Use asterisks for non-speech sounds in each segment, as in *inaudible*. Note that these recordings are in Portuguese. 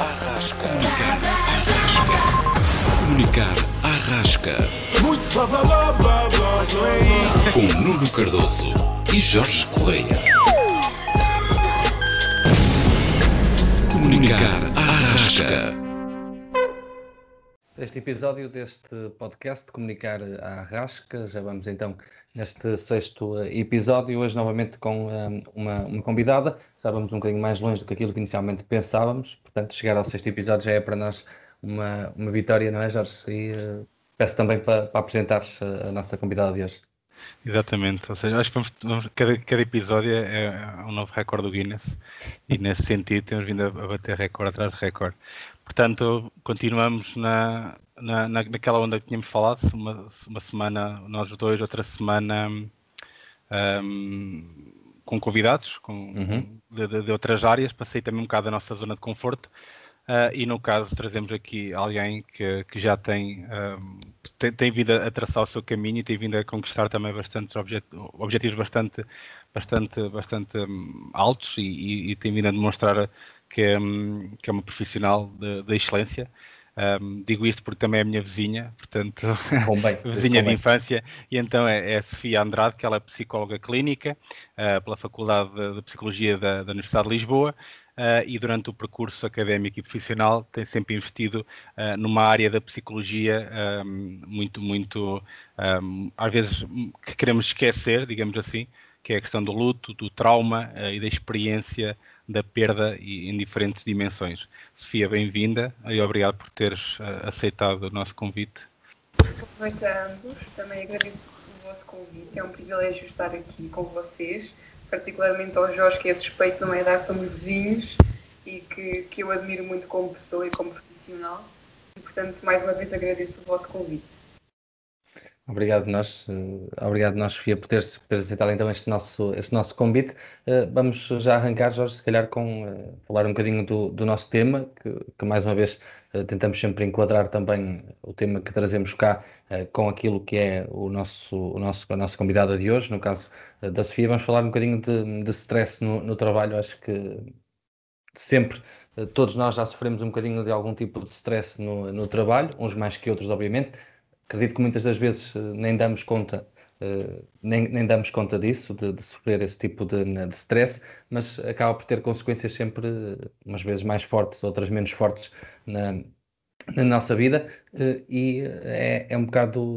Arrasca. Comunicar Arrasca. Comunicar Arrasca. Muito Com Nuno Cardoso e Jorge Correia. Comunicar Arrasca. Este episódio deste podcast Comunicar à Arrasca, já vamos então neste sexto episódio, hoje novamente com um, uma, uma convidada, já vamos um bocadinho mais longe do que aquilo que inicialmente pensávamos, portanto chegar ao sexto episódio já é para nós uma, uma vitória, não é Jorge? E uh, peço também para, para apresentares a, a nossa convidada de hoje. Exatamente, ou seja, acho que vamos, vamos, cada, cada episódio é, é um novo recorde do Guinness e nesse sentido temos vindo a, bater recorde atrás de recorde. Portanto, continuamos na, na, naquela onda que tínhamos falado, uma, uma semana nós dois, outra semana um, com convidados com, uhum. de, de, outras áreas, para sair também um bocado da nossa zona de conforto. Uh, e no caso trazemos aqui alguém que, que já tem, um, tem, tem, vindo a traçar o seu caminho e tem vindo a conquistar também bastantes objet, objetivos bastante, bastante, bastante um, altos e, e, e, tem vindo a demonstrar que é, um, que é uma profissional de, excelência. digo isto porque também é a minha vizinha, portanto, bem, *laughs* vizinha de infância, e então é, é, a Sofia Andrade, que ela é psicóloga clínica uh, pela Faculdade de, de Psicologia da, da Universidade de Lisboa, uh, e durante o percurso académico e profissional tem sempre investido uh, numa área da psicologia um, muito, muito, um, às vezes que queremos esquecer, digamos assim, que é a questão do luto, do trauma uh, e da experiência da perda e, em diferentes dimensões. Sofia, bem-vinda e obrigado por teres aceitado o nosso convite. Boa a ambos, também agradeço o vosso convite, é um privilégio estar aqui com vocês particularmente ao Jorge, que é suspeito, não é dar, somos vizinhos e que, que eu admiro muito como pessoa e como profissional. E, portanto, mais uma vez agradeço o vosso convite. Obrigado nós, uh, obrigado nós, Sofia, por teres, teres aceitado então este nosso, este nosso convite. Uh, vamos já arrancar, Jorge, se calhar com uh, falar um bocadinho do, do nosso tema, que, que mais uma vez tentamos sempre enquadrar também o tema que trazemos cá com aquilo que é o nosso, o nosso, a nossa convidada de hoje, no caso da Sofia. Vamos falar um bocadinho de, de stress no, no trabalho. Acho que sempre todos nós já sofremos um bocadinho de algum tipo de stress no, no trabalho, uns mais que outros, obviamente acredito que muitas das vezes eh, nem damos conta Uh, nem, nem, damos conta disso, de, de sofrer esse tipo de, de, stress, mas acaba por ter consequências sempre, umas vezes mais fortes, outras menos fortes na, na nossa vida, e é, é, um bocado,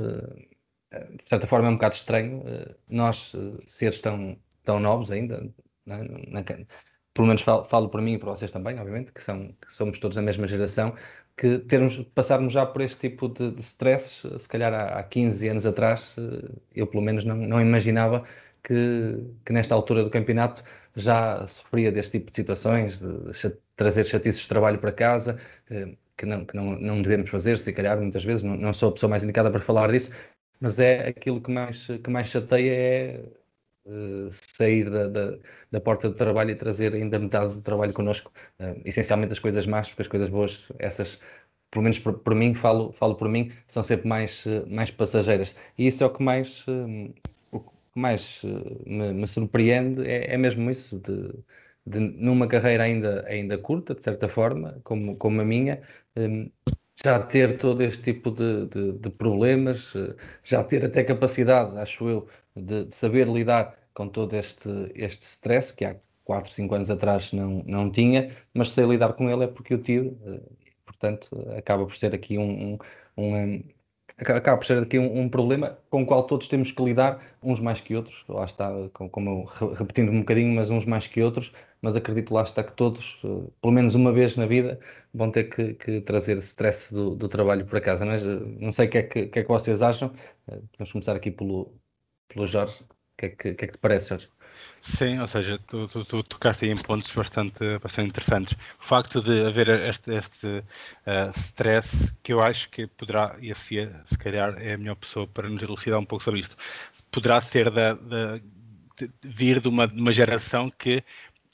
de certa forma, é um bocado estranho nós, seres tão, tão novos ainda, na, na, pelo menos falo, falo por mim e por vocês também, obviamente, que, são, que somos todos da mesma geração, que termos, passarmos já por este tipo de, de stress, se calhar há, há 15 anos atrás, eh, eu pelo menos não, não imaginava que, que, nesta altura do campeonato já sofria deste tipo de situações, de, de trazer chatices de trabalho para casa, eh, que, não, que não, não devemos fazer, se calhar muitas vezes, não, não sou a pessoa mais indicada para falar disso, mas é aquilo que mais, que mais chateia é uh, sair da, da, da, porta do trabalho e trazer ainda metade do trabalho connosco. Uh, essencialmente as coisas más, porque as coisas boas, essas, pelo menos por, por, mim, falo, falo por mim, são sempre mais, uh, mais passageiras. E isso é o que mais, o que mais me, me, surpreende, é, é mesmo isso, de, de, numa carreira ainda, ainda curta, de certa forma, como, como a minha, um, já ter todo este tipo de, de, de, problemas, já ter até capacidade, acho eu, de, saber lidar com todo este, este stress que há 4, 5 anos atrás não, não tinha, mas sei lidar com ele é porque eu tive, eh, portanto, acaba por ser aqui um, um, um acaba por ser aqui um, um, problema com o qual todos temos que lidar, uns mais que outros, lá está, como repetindo um bocadinho, mas uns mais que outros, mas acredito lá está que todos, eh, pelo menos uma vez na vida, vão ter que, que trazer stress do, do, trabalho para casa. Não, é? não sei o que, é que, que, é que vocês acham, eh, vamos começar aqui pelo, pelo Jorge que é que, que, é que te parece, Jorge? Sim, ou seja, tu, tu, tu, tocaste aí em pontos bastante, bastante interessantes. O facto de haver este, este uh, stress, que eu acho que poderá, e a Cia, se calhar, é a melhor pessoa para nos elucidar um pouco sobre isto, poderá ser da, da de vir de uma, de uma geração que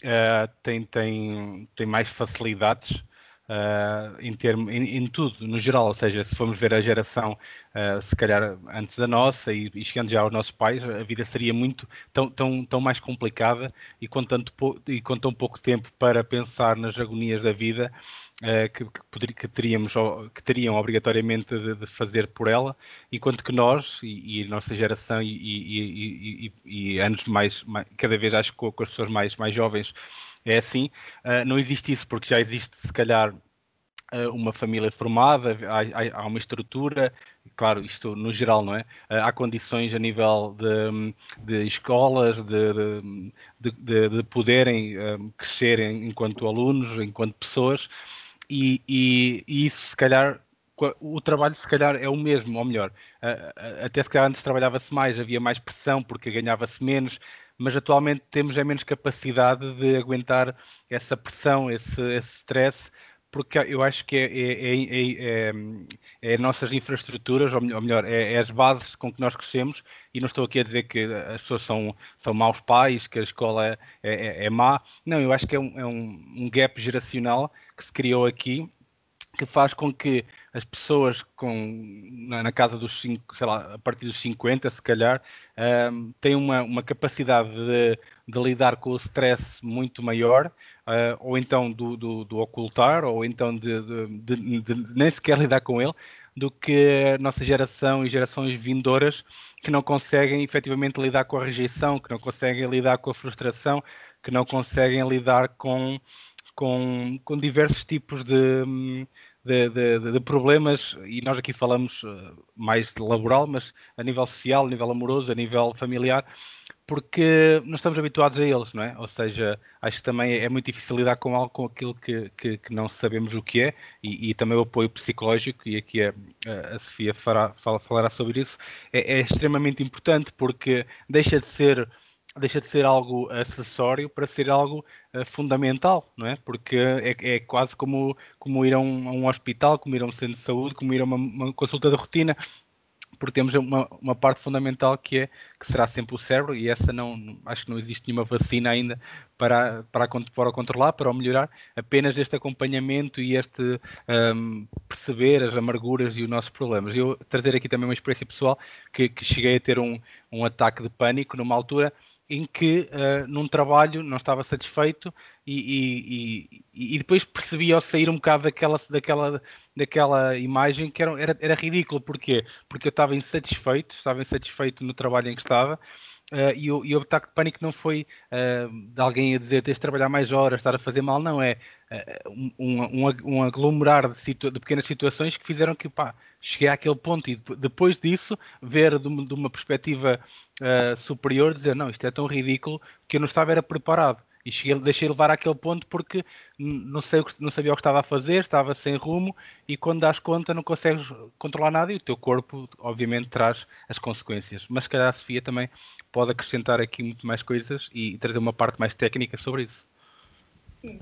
uh, tem, tem, tem mais facilidades uh, em, termo, em, em, tudo, no geral. Ou seja, se formos ver a geração, uh, se calhar antes da nossa e, e, chegando já aos nossos pais, a vida seria muito tão, tão, tão mais complicada e com, tanto, e com tão pouco tempo para pensar nas agonias da vida. Uh, que, que, poder, que, teríamos, que teriam obrigatoriamente de, de, fazer por ela, enquanto que nós e, e a nossa geração e, e, anos mais, mais, cada vez acho que com as pessoas mais, mais jovens é assim. Uh, não existe isso porque já existe, se calhar, uh, uma família formada, há, há, uma estrutura, claro, isto no geral, não é? Uh, há condições a nível de, de escolas, de, de, de, de poderem crescer enquanto alunos, enquanto pessoas, e, e, e isso, se calhar, o trabalho se calhar é o mesmo, ou melhor, até se calhar antes trabalhava-se mais, havia mais pressão porque ganhava-se menos, mas atualmente temos é menos capacidade de aguentar essa pressão, esse, esse stress, porque eu acho que é, é, é, é, é nossas infraestruturas, ou melhor, é, as bases com que nós crescemos, e não estou aqui a dizer que as pessoas são, são maus pais, que a escola é, é, má, não, eu acho que é um, um, um gap geracional que se criou aqui, que faz com que as pessoas com, na, na casa dos 5, sei lá, a partir dos 50, se calhar, um, tenham uma, uma capacidade de, de, lidar com o stress muito maior, uh, ou então do, do, do, ocultar, ou então de, de, de, nem sequer *laughs* lidar com ele, do que a nossa geração e gerações vindouras que não conseguem efetivamente lidar com a rejeição, que não conseguem lidar com a frustração, que não conseguem lidar com com, com diversos tipos de, de, de, de, problemas, e nós aqui falamos eh, mais de laboral, mas a nível social, a nível amoroso, a nível familiar, porque não estamos habituados a eles, não é? Ou seja, acho que também é muito difícil lidar com algo, com aquilo que, que, que não sabemos o que é, e, e, também o apoio psicológico, e aqui a, a Sofia fará, falará sobre isso, é, é extremamente importante, porque deixa de ser deixa de ser algo acessório para ser algo uh, fundamental, não é? Porque é, é, quase como, como ir a um, a um, hospital, como ir a um centro de saúde, como ir a uma, uma consulta de rotina, porque temos uma, uma, parte fundamental que é que será sempre o cérebro e essa não acho que não existe nenhuma vacina ainda para, para, para o controlar, para o melhorar, apenas este acompanhamento e este um, perceber as amarguras e os nossos problemas. Eu trazer aqui também uma experiência pessoal que, que cheguei a ter um, um ataque de pânico numa altura em que uh, num trabalho não estava satisfeito e, e, e, depois percebi ao sair um bocado daquela, daquela, daquela imagem que era, era, era ridículo. Porquê? Porque eu estava insatisfeito, estava insatisfeito no trabalho em que estava Uh, e, o, e, o, ataque de pânico não foi uh, de alguém a dizer tens de trabalhar mais horas, estar a fazer mal, não. É uh, um, um, um, aglomerar de, situ de, pequenas situações que fizeram que pá, cheguei àquele ponto e depois disso ver de uma, de uma perspectiva superior, dizer não, isto é tão ridículo que eu não estava era preparado e cheguei, deixei levar àquele ponto porque não, sei, não sabia o que estava a fazer, estava sem rumo e quando dás conta não consegues controlar nada e o teu corpo obviamente traz as consequências. Mas se calhar a Sofia também pode acrescentar aqui muito mais coisas e trazer uma parte mais técnica sobre isso. Sim,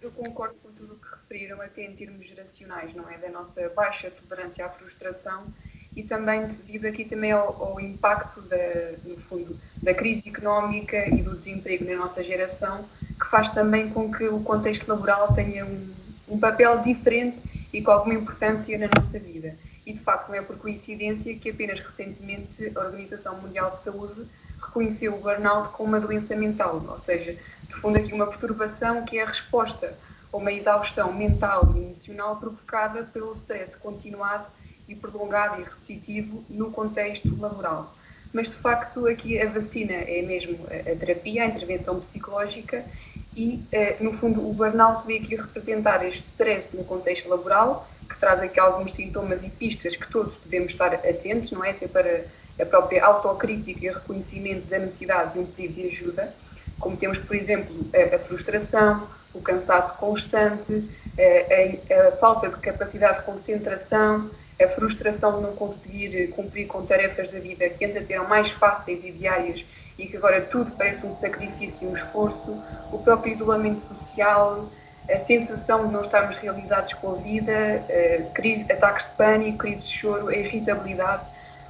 eu concordo com tudo o que referiram até em termos geracionais, não é? Da nossa baixa tolerância à frustração e também devido aqui também ao, ao impacto da, no fundo, da crise económica e do desemprego na nossa geração, que faz também com que o contexto laboral tenha um, um papel diferente e com alguma importância na nossa vida. E de facto não é por coincidência que apenas recentemente a Organização Mundial de Saúde reconheceu o burnout como uma doença mental, ou seja, de fundo aqui uma perturbação que é a resposta a uma exaustão mental e emocional provocada pelo stress continuado e prolongado e repetitivo no contexto laboral. Mas, de facto, aqui a vacina é mesmo a, terapia, a intervenção psicológica e, eh, no fundo, o burnout veio aqui representar este stress no contexto laboral, que traz aqui alguns sintomas e pistas que todos devemos estar atentos, não é? Até para a própria autocrítica e reconhecimento da necessidade de um pedido de ajuda, como temos, por exemplo, a, frustração, o cansaço constante, a, a falta de capacidade de concentração, a frustração de não conseguir cumprir com tarefas da vida que antes eram mais fáceis e diárias e que agora tudo parece um sacrifício e um esforço, o próprio isolamento social, a sensação de não estarmos realizados com a vida, a crise, ataques de pânico, crises de choro, a irritabilidade.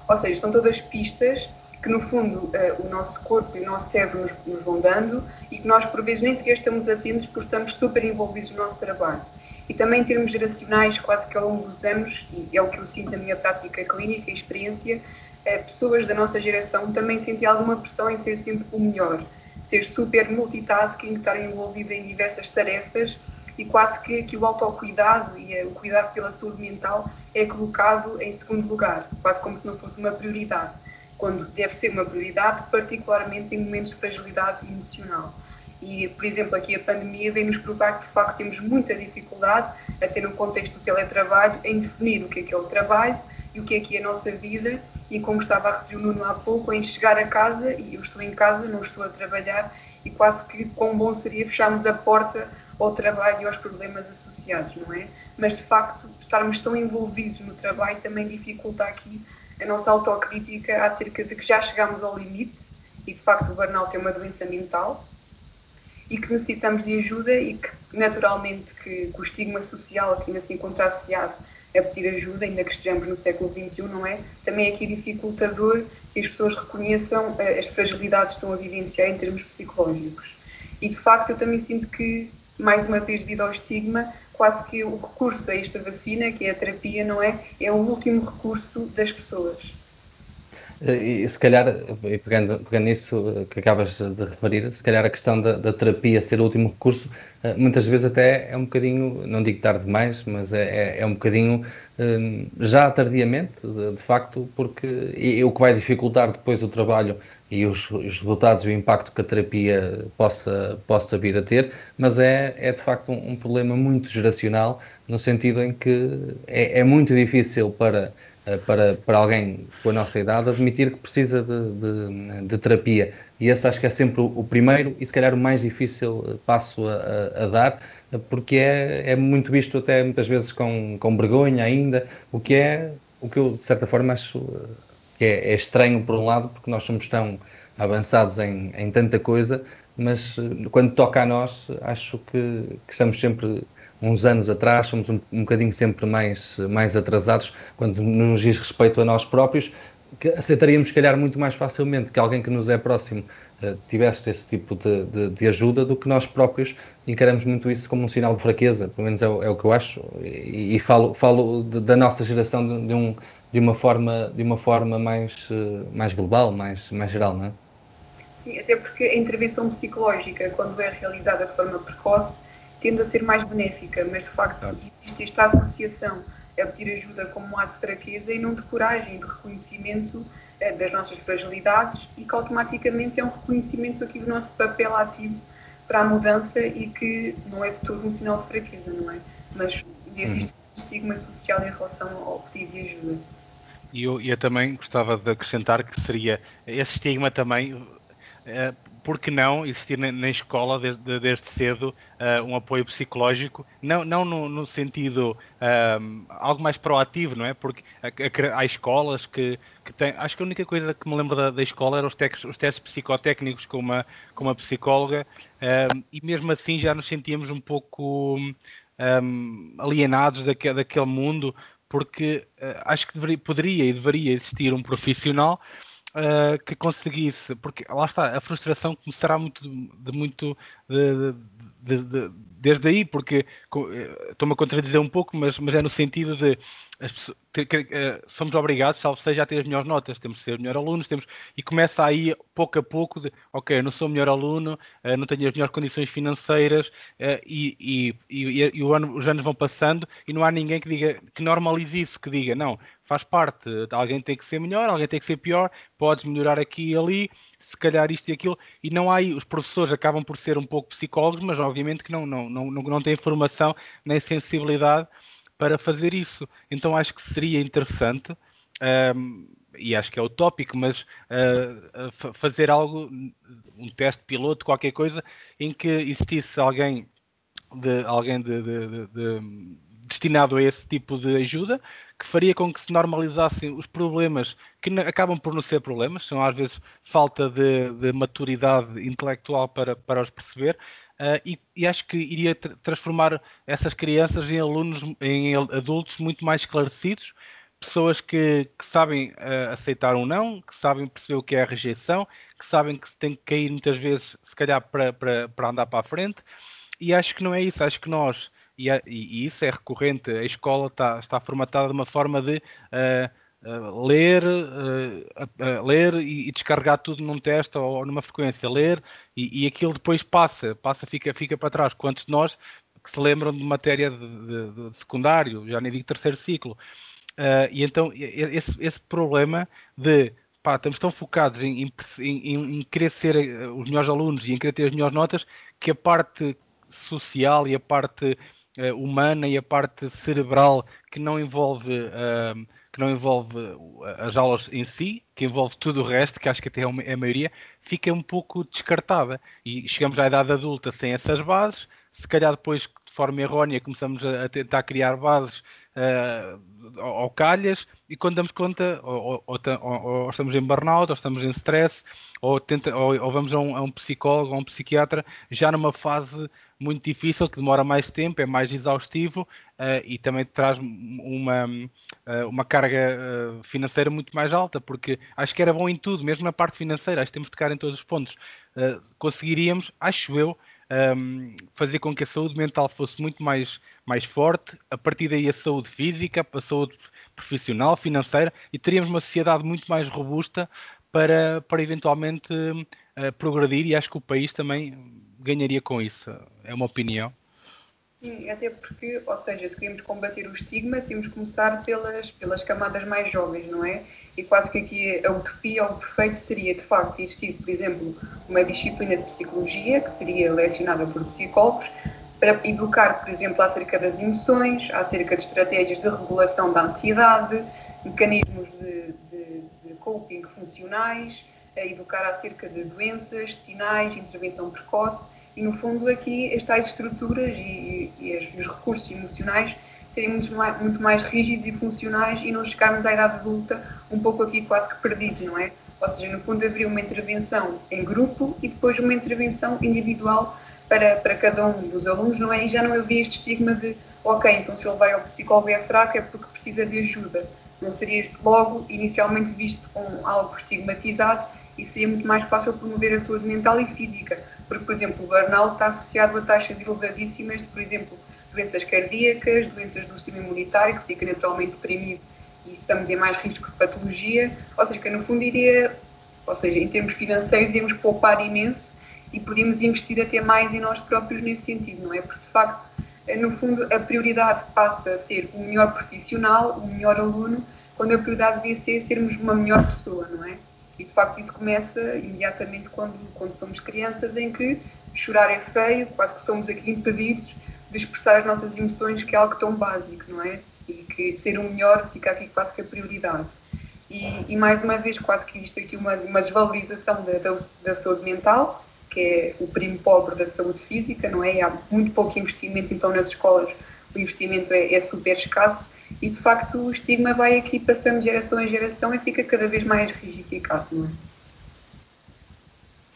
Ou seja, são todas pistas que, no fundo, o nosso corpo e o nosso cérebro nos, nos vão dando e que nós, por vezes, nem sequer estamos atentos porque estamos super envolvidos no nosso trabalho. E também em termos geracionais, quase que ao longo dos anos, e é o que eu sinto na minha prática clínica e experiência, eh, pessoas da nossa geração também sentem alguma pressão em ser sempre o melhor, ser super multitasking, estar envolvido em diversas tarefas e quase que, que o autocuidado e eh, o cuidado pela saúde mental é colocado em segundo lugar, quase como se não fosse uma prioridade, quando deve ser uma prioridade, particularmente em momentos de fragilidade emocional. E, por exemplo, aqui a pandemia vem-nos provar que, de facto, temos muita dificuldade, até no contexto do teletrabalho, em definir o que é que é o trabalho e o que é que é a nossa vida. E, como estava a referir o Nuno há pouco, em chegar a casa, e eu estou em casa, não estou a trabalhar, e quase que quão bom seria fecharmos a porta ao trabalho e aos problemas associados, não é? Mas, de facto, estarmos tão envolvidos no trabalho também dificulta aqui a nossa autocrítica acerca de que já chegamos ao limite e, de facto, o burnout é uma doença mental e que necessitamos de ajuda e que naturalmente que, que o estigma social que ainda se encontra associado a pedir ajuda, ainda que estejamos no século XXI, não é? Também é aqui dificultador que as pessoas reconheçam eh, as fragilidades que estão a vivenciar em termos psicológicos. E de facto eu também sinto que, mais uma vez devido ao estigma, quase que o recurso a esta vacina, que é a terapia, não é? É o último recurso das pessoas. E se calhar, e pegando, pegando nisso que acabas de referir, se calhar a questão da, da, terapia ser o último recurso, eh, muitas vezes até é um bocadinho, não digo tarde demais, mas é, é, é um bocadinho hum, já tardiamente, de, facto, porque e, o que vai dificultar depois o trabalho e os, os, resultados e o impacto que a terapia possa, possa vir a ter, mas é, é de facto um, um problema muito geracional, no sentido em que é, é muito difícil para para, para alguém com a nossa idade admitir que precisa de, de, de, terapia. E esse acho que é sempre o primeiro e se calhar o mais difícil eh, passo a, a, dar, eh, porque é, é muito visto até muitas vezes com, com vergonha ainda, o que é o que eu de certa forma acho que é, é estranho por um lado, porque nós somos tão avançados em, em tanta coisa, mas quando toca a nós, acho que, que estamos sempre uns anos atrás, somos um, um bocadinho sempre mais, mais atrasados quando nos diz respeito a nós próprios, que aceitaríamos, se calhar, muito mais facilmente que alguém que nos é próximo uh, tivesse esse tipo de, de, de, ajuda do que nós próprios encaramos muito isso como um sinal de fraqueza, pelo menos é, o, é o que eu acho, e, e falo, falo de, da nossa geração de, de, um, de uma forma, de uma forma mais, uh, mais global, mais, mais geral, não é? Sim, até porque a intervenção psicológica, quando é realizada de forma precoce, tende a ser mais benéfica, mas de facto existe esta associação a pedir ajuda como um ato de fraqueza e não de coragem, de reconhecimento eh, das nossas fragilidades e que automaticamente é um reconhecimento aqui do nosso papel ativo para a mudança e que não é de todo um sinal de fraqueza, não é? Mas existe uhum. estigma social em relação ao pedido de ajuda. E eu, eu também gostava de acrescentar que seria esse estigma também. Por que não existir na, na escola desde, desde cedo uh, um apoio psicológico, não, não no, no sentido um, algo mais proativo, não é? Porque há escolas que, que têm. Acho que a única coisa que me lembro da, da escola eram os, os testes psicotécnicos com uma, com uma psicóloga, um, e mesmo assim já nos sentíamos um pouco um, alienados daquele, daquele mundo, porque uh, acho que deveria, poderia e deveria existir um profissional uh, que conseguisse, porque lá está, a frustração começará muito de, muito de, de, de, desde aí, porque eh, estou-me a contradizer um pouco, mas, mas é no sentido de pessoas, ter, uh, somos obrigados, salvo seja, a ter as melhores notas, temos de ser melhores alunos, temos, e começa aí pouco a pouco de, ok, não sou melhor aluno, uh, não tenho as melhores condições financeiras, uh, e, e, e, e ano, os anos vão passando e não há ninguém que diga, que normalize isso, que diga, não, faz parte, alguém tem que ser melhor, alguém tem que ser pior, podes melhorar aqui e ali, se calhar isto e aquilo, e não há aí, os professores acabam por ser um pouco psicólogos, mas obviamente que não, não, não, não, têm formação nem sensibilidade para fazer isso. Então acho que seria interessante, um, e acho que é utópico, mas uh, fazer algo, um teste piloto, qualquer coisa, em que existisse alguém de alguém de, de, de, destinado a esse tipo de ajuda, que faria com que se normalizassem os problemas que acabam por não ser problemas, são às vezes falta de, de maturidade intelectual para, para os perceber, Uh, e, e, acho que iria tra transformar essas crianças em alunos, em adultos muito mais esclarecidos, pessoas que, que sabem uh, aceitar ou não, que sabem perceber o que é a rejeição, que sabem que se tem que cair muitas vezes, se calhar, para, para, para andar para a frente. E acho que não é isso, acho que nós, e, e, isso é recorrente. A escola está, está formatada de uma forma de uh, uh, ler, uh, ler e, e, descarregar tudo num teste ou, numa frequência, ler e, e, aquilo depois passa, passa, fica, fica para trás. Quantos de nós que se lembram de matéria de, de, de secundário, já nem digo terceiro ciclo. e então esse, esse problema de pá, estamos tão focados em, em, em, em, querer ser os melhores alunos e em querer ter as melhores notas que a parte social e a parte uh, humana e a parte cerebral que não envolve uh, que não envolve as aulas em si, que envolve tudo o resto, que acho que até é a maioria, fica um pouco descartada. E chegamos à idade adulta sem essas bases, se calhar depois, de forma errónea, começamos a, a tentar criar bases uh, ao calhas, e quando damos conta, ou, ou, ou, ou, estamos em burnout, ou estamos em stress, ou, tenta, ou, vamos a um, a um psicólogo, a um psiquiatra, já numa fase muito difícil, que demora mais tempo, é mais exaustivo uh, e também traz uma, uh, uma carga uh, financeira muito mais alta, porque acho que era bom em tudo, mesmo na parte financeira, acho que temos de tocar em todos os pontos. conseguiríamos, acho eu, um, fazer com que a saúde mental fosse muito mais, mais forte, a partir daí a saúde física, a saúde profissional, financeira, e teríamos uma sociedade muito mais robusta para, para eventualmente progredir e acho que o país também ganharia com isso. É uma opinião. Sim, até porque, ou seja, se queremos combater o estigma, temos que começar pelas, pelas camadas mais jovens, não é? E quase que aqui a utopia ou o perfeito seria, de facto, existir, por exemplo, uma disciplina de psicologia, que seria lecionada por psicólogos, para educar, por exemplo, acerca das emoções, acerca de estratégias de regulação da ansiedade, mecanismos de, de, de coping funcionais, a educar acerca de doenças, sinais, intervenção precoce e, no fundo, aqui as tais estruturas e, e, os recursos emocionais serem muito mais, muito mais rígidos e funcionais e não chegarmos à idade adulta um pouco aqui quase que perdidos, não é? Ou seja, no fundo haveria uma intervenção em grupo e depois uma intervenção individual para, para cada um dos alunos, não é? E já não havia este estigma de, ok, então se ele vai ao psicólogo e é fraco é porque precisa de ajuda. Não seria logo inicialmente visto como algo estigmatizado e seria muito mais fácil promover a saúde mental e física, porque, por exemplo, o burnout está associado a taxas elevadíssimas de, por exemplo, doenças cardíacas, doenças do sistema imunitário, que fica naturalmente deprimido e estamos em mais risco de patologia, ou seja, que no fundo iria, ou seja, em termos financeiros, iríamos poupar imenso e podíamos investir até mais em nós próprios nesse sentido, não é? Porque, de facto, no fundo, a prioridade passa a ser o melhor profissional, o melhor aluno, quando a prioridade devia ser sermos uma melhor pessoa, não é? E de facto isso começa imediatamente quando, quando somos crianças, em que chorar é feio, quase que somos aqui impedidos de expressar as nossas emoções, que é algo tão básico, não é? E que ser o melhor fica aqui quase que a prioridade. E, e mais uma vez, quase que existe aqui uma, uma desvalorização da, da, da saúde mental, que é o primo pobre da saúde física, não é? E há muito pouco investimento, então nas escolas o investimento é, é super escasso e de facto o estigma vai aqui passando de geração em geração e fica cada vez mais rigificado, não é?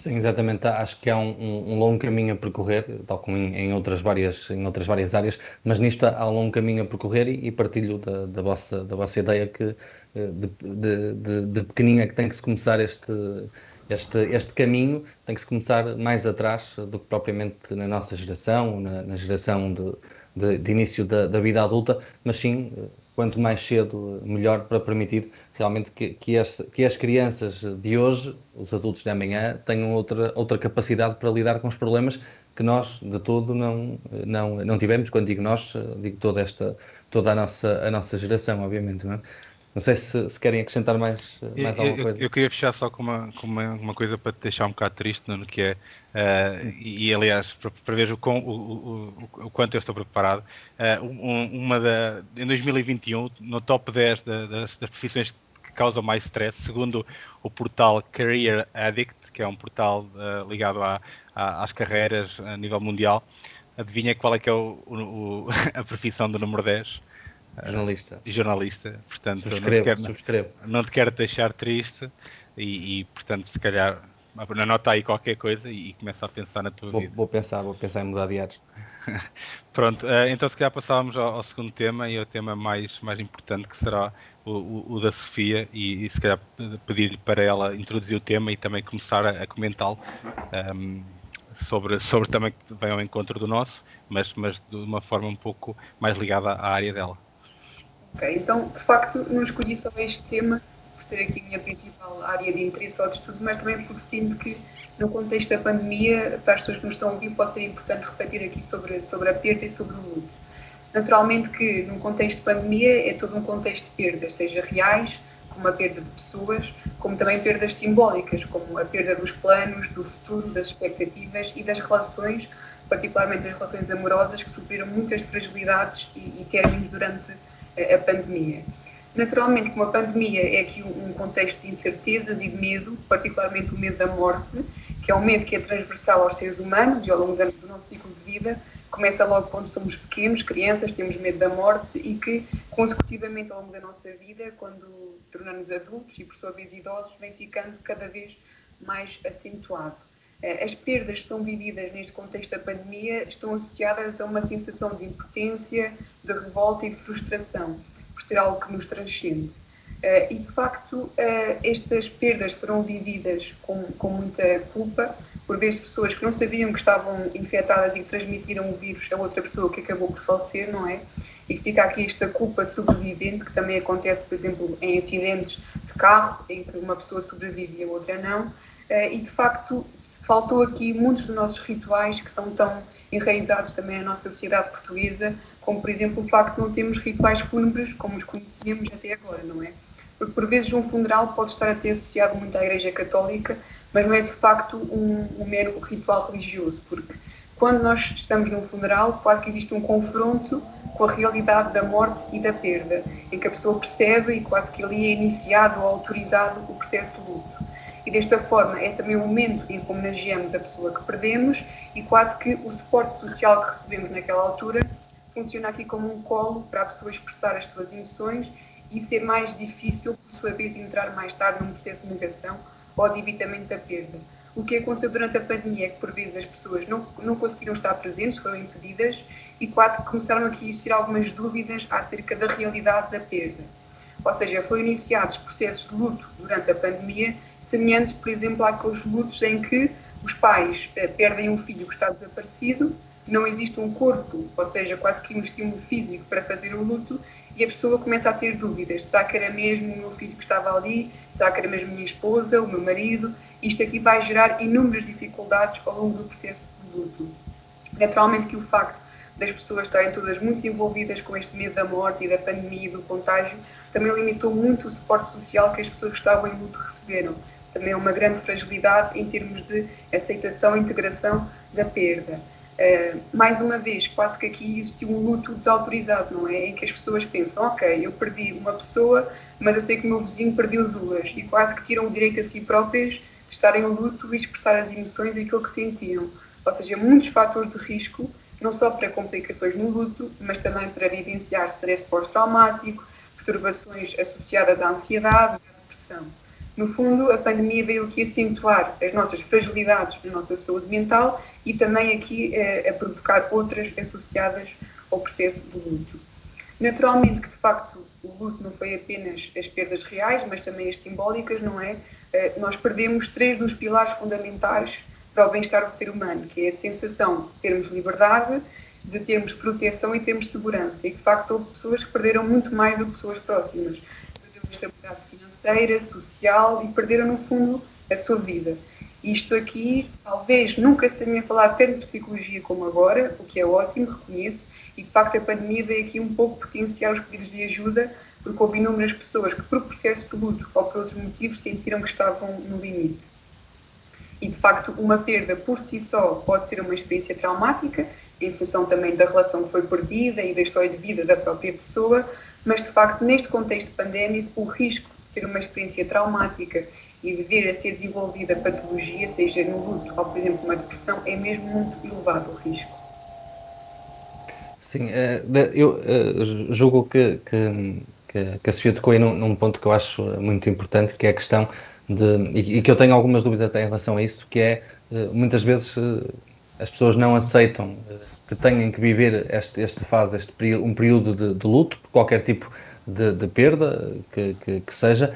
Sim, exatamente. Acho que há um, um, longo caminho a percorrer, tal como em, em, outras, várias, em outras várias áreas, mas nisto há um longo caminho a percorrer e, e partilho da, da, vossa, da vossa ideia que eh, de, de, de, de pequenina que tem que se começar este, este, este caminho, tem que se começar mais atrás do que propriamente na nossa geração, na, na geração de, de, de início da, da, vida adulta, mas sim, quanto mais cedo, melhor para permitir realmente que, que, as, que as crianças de hoje, os adultos de amanhã, tenham outra, outra capacidade para lidar com os problemas que nós, de todo, não, não, não tivemos. Quando digo nós, digo toda, esta, toda a, nossa, a nossa geração, obviamente. Não é? Não sei se, se querem acrescentar mais, mais alguma coisa. Eu, eu, queria fechar só com uma, com uma, uma, coisa para te deixar um bocado triste, no que é, uh, e, e, aliás, para, para ver o, o, o, o, quanto eu estou preparado, uh, uma da, em 2021, no top 10 da, das, das profissões que causam mais stress, segundo o portal Career Addict, que é um portal uh, ligado à, à, às carreiras a nível mundial, adivinha qual é que é o, *laughs* a profissão do número 10? Jornalista. Uh, jornalista, portanto, subscrevo, não, te quero, subscrevo. não te quero deixar triste e, e, portanto, se calhar anota aí qualquer coisa e, e começa a pensar na tua vou, vida. Vou pensar, vou pensar em mudar de ares. *laughs* Pronto, uh, então se calhar passávamos ao, ao, segundo tema e ao tema mais, mais importante que será o, o, o da Sofia e, e se calhar pedir-lhe para ela introduzir o tema e também começar a, a comentá-lo um, sobre, sobre também que vem ao encontro do nosso, mas, mas de uma forma um pouco mais ligada à área dela. Ok, então de facto não escolhi só este tema por ser aqui a minha principal área de interesse ou de estudo, mas também porque sinto que no contexto da pandemia, para as pessoas que nos estão a ouvir, pode ser importante refletir aqui sobre, sobre a perda e sobre o luto. Naturalmente que num contexto de pandemia é todo um contexto de perdas, seja reais, como a perda de pessoas, como também perdas simbólicas, como a perda dos planos, do futuro, das expectativas e das relações, particularmente das relações amorosas, que sofreram muitas fragilidades e, e términos durante a, pandemia. Naturalmente, como a pandemia é aqui um contexto de incertezas e de medo, particularmente o medo da morte, que é um medo que é transversal aos seres humanos e ao longo do nosso ciclo de vida, começa logo quando somos pequenos, crianças, temos medo da morte e que, consecutivamente ao longo da nossa vida, quando tornamos adultos e, por sua vez, idosos, vem ficando cada vez mais acentuado. Eh, as perdas que são vividas neste contexto da pandemia estão associadas a uma sensação de impotência, de revolta e frustração, por ser algo que nos transcende. Uh, e de facto, uh, estas perdas foram vividas com, com muita culpa, por vezes pessoas que não sabiam que estavam infectadas e que transmitiram o vírus a outra pessoa que acabou por falecer, não é? E fica aqui esta culpa sobrevivente, que também acontece, por exemplo, em acidentes de carro, em que uma pessoa sobrevive e a outra não. E de facto, faltou aqui muitos dos nossos rituais que estão tão enraizados também na nossa sociedade portuguesa, como por exemplo o facto de não termos rituais fúnebres como os conhecíamos até agora, não é? porque por vezes um funeral pode estar até associado muito à Igreja Católica, mas não é de facto um, um mero ritual religioso, porque quando nós estamos num funeral, quase que existe um confronto com a realidade da morte e da perda, em que a pessoa percebe e quase que ali é iniciado ou autorizado o processo de luto. E desta forma é também o momento em que homenageamos a pessoa que perdemos e quase que o suporte social que recebemos naquela altura funciona aqui como um colo para a pessoa expressar as suas emoções e ser mais difícil, por sua vez, entrar mais tarde num processo de negação ou de evitamento da perda. O que aconteceu durante a pandemia é que, por vezes, as pessoas não, não conseguiram estar presentes, foram impedidas e quase que começaram aqui a existir algumas dúvidas acerca da realidade da perda. Ou seja, foram iniciados processos de luto durante a pandemia, semelhantes, por exemplo, àqueles lutos em que os pais eh, perdem um filho que está desaparecido, não existe um corpo, ou seja, quase que um estímulo físico para fazer o luto, e a pessoa começa a ter dúvidas. Será que era mesmo o meu filho que estava ali? Será que era mesmo a minha esposa, o meu marido? Isto aqui vai gerar inúmeras dificuldades ao longo do processo de luto. Naturalmente que o facto das pessoas estarem todas muito envolvidas com este medo da morte e da pandemia e do contágio também limitou muito o suporte social que as pessoas que estavam em luto receberam. Também é uma grande fragilidade em termos de aceitação e integração da perda. Uh, mais uma vez, quase que aqui existe um luto desautorizado, não é? Em que as pessoas pensam, ok, eu perdi uma pessoa, mas eu sei que o meu vizinho perdeu duas, e quase que tiram o direito a si próprias de estarem em luto e expressar as emoções e aquilo que sentiam. Ou seja, muitos fatores de risco, não só para complicações no luto, mas também para vivenciar stress pós-traumático, perturbações associadas à ansiedade e à depressão. No fundo, a pandemia veio aqui acentuar as nossas fragilidades na nossa saúde mental e também aqui eh, a provocar outras associadas ao processo do luto. Naturalmente que, de facto, o luto não foi apenas as perdas reais, mas também as simbólicas, não é? Eh, nós perdemos três dos pilares fundamentais para o bem-estar do ser humano, que é a sensação de termos liberdade, de termos proteção e termos segurança. E, de facto, houve pessoas que perderam muito mais do que pessoas próximas. Perderam estabilidade financeira, social e perderam, no fundo, a sua vida. Isto aqui, talvez nunca se tenha falado tanto de psicologia como agora, o que é ótimo, reconheço, e de facto a pandemia veio aqui um pouco potenciar os pedidos de ajuda, porque houve inúmeras pessoas que, por processo de luto ou por outros motivos, sentiram que estavam no limite. E de facto, uma perda por si só pode ser uma experiência traumática, em função também da relação que foi perdida e da história de vida da própria pessoa, mas de facto, neste contexto pandémico, o risco ser uma experiência traumática e vir a ser desenvolvida patologia, seja no luto ou, por exemplo, uma depressão, é mesmo muito elevado o risco. Sim, eh, eu eh, julgo que, que, que a Sofia tocou aí num, num, ponto que eu acho muito importante, que é a questão de, e, que eu tenho algumas dúvidas até em relação a isso, que é, eh, muitas vezes as pessoas não aceitam que tenham que viver este, fase, este período, um período de, de luto, por qualquer tipo de, de perda, que, que, que seja,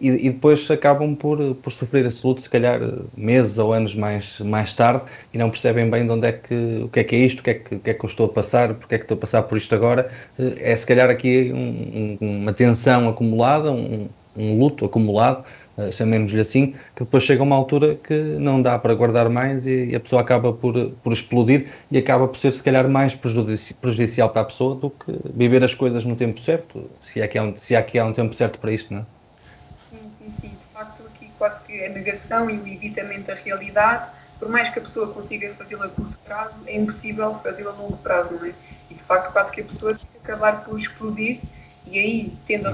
e, e, depois acabam por, por sofrer esse luto, se calhar meses ou anos mais, mais tarde, e não percebem bem de onde é que, o que é que é isto, o que é que, o que, é que eu estou a passar, porque é que estou a passar por isto agora. É se calhar aqui um, uma tensão acumulada, um, um luto acumulado, chamemos-lhe assim, que depois chega uma altura que não dá para guardar mais e, a pessoa acaba por, por explodir e acaba por ser se calhar mais prejudici prejudicial para a pessoa do que viver as coisas no tempo certo, se é que há um, se é que há um tempo certo para isto, não é? Sim, sim, sim. De facto, aqui quase que a negação e o evitamento da realidade, por mais que a pessoa consiga fazê-la a curto prazo, é impossível fazê-la a longo prazo, não é? E de facto, quase que a pessoa tem que acabar por explodir e aí, tendo a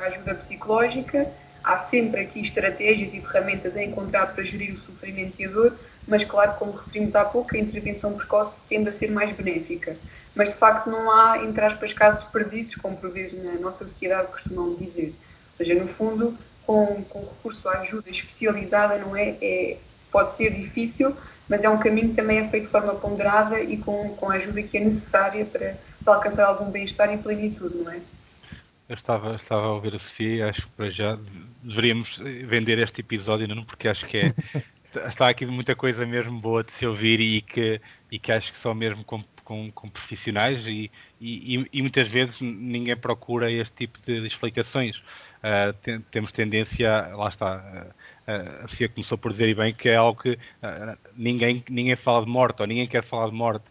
à ajuda psicológica, há sempre aqui estratégias e ferramentas a encontrar para gerir o sofrimento e a dor, mas claro, como referimos há pouco, a intervenção precoce tende a ser mais benéfica. Mas de facto não há, entre aspas, casos perdidos, como por vezes na nossa sociedade costumam dizer. Ou seja, no fundo, com, com recurso à ajuda especializada, não é? é? Pode ser difícil, mas é um caminho que também é feito de forma ponderada e com, com a ajuda que é necessária para, para alcançar algum bem-estar e plenitude, não é? Eu estava, estava a ouvir a Sofia acho que para já deveríamos vender este episódio, não? porque acho que é, *laughs* está aqui muita coisa mesmo boa de se ouvir e que, e que acho que só mesmo com, com, com profissionais e, e, e, muitas vezes ninguém procura este tipo de, explicações. Uh, tem, temos tendência, lá está, uh, a Sofia começou por dizer e bem que é algo que ninguém, ninguém fala de morte ou ninguém quer falar de morte,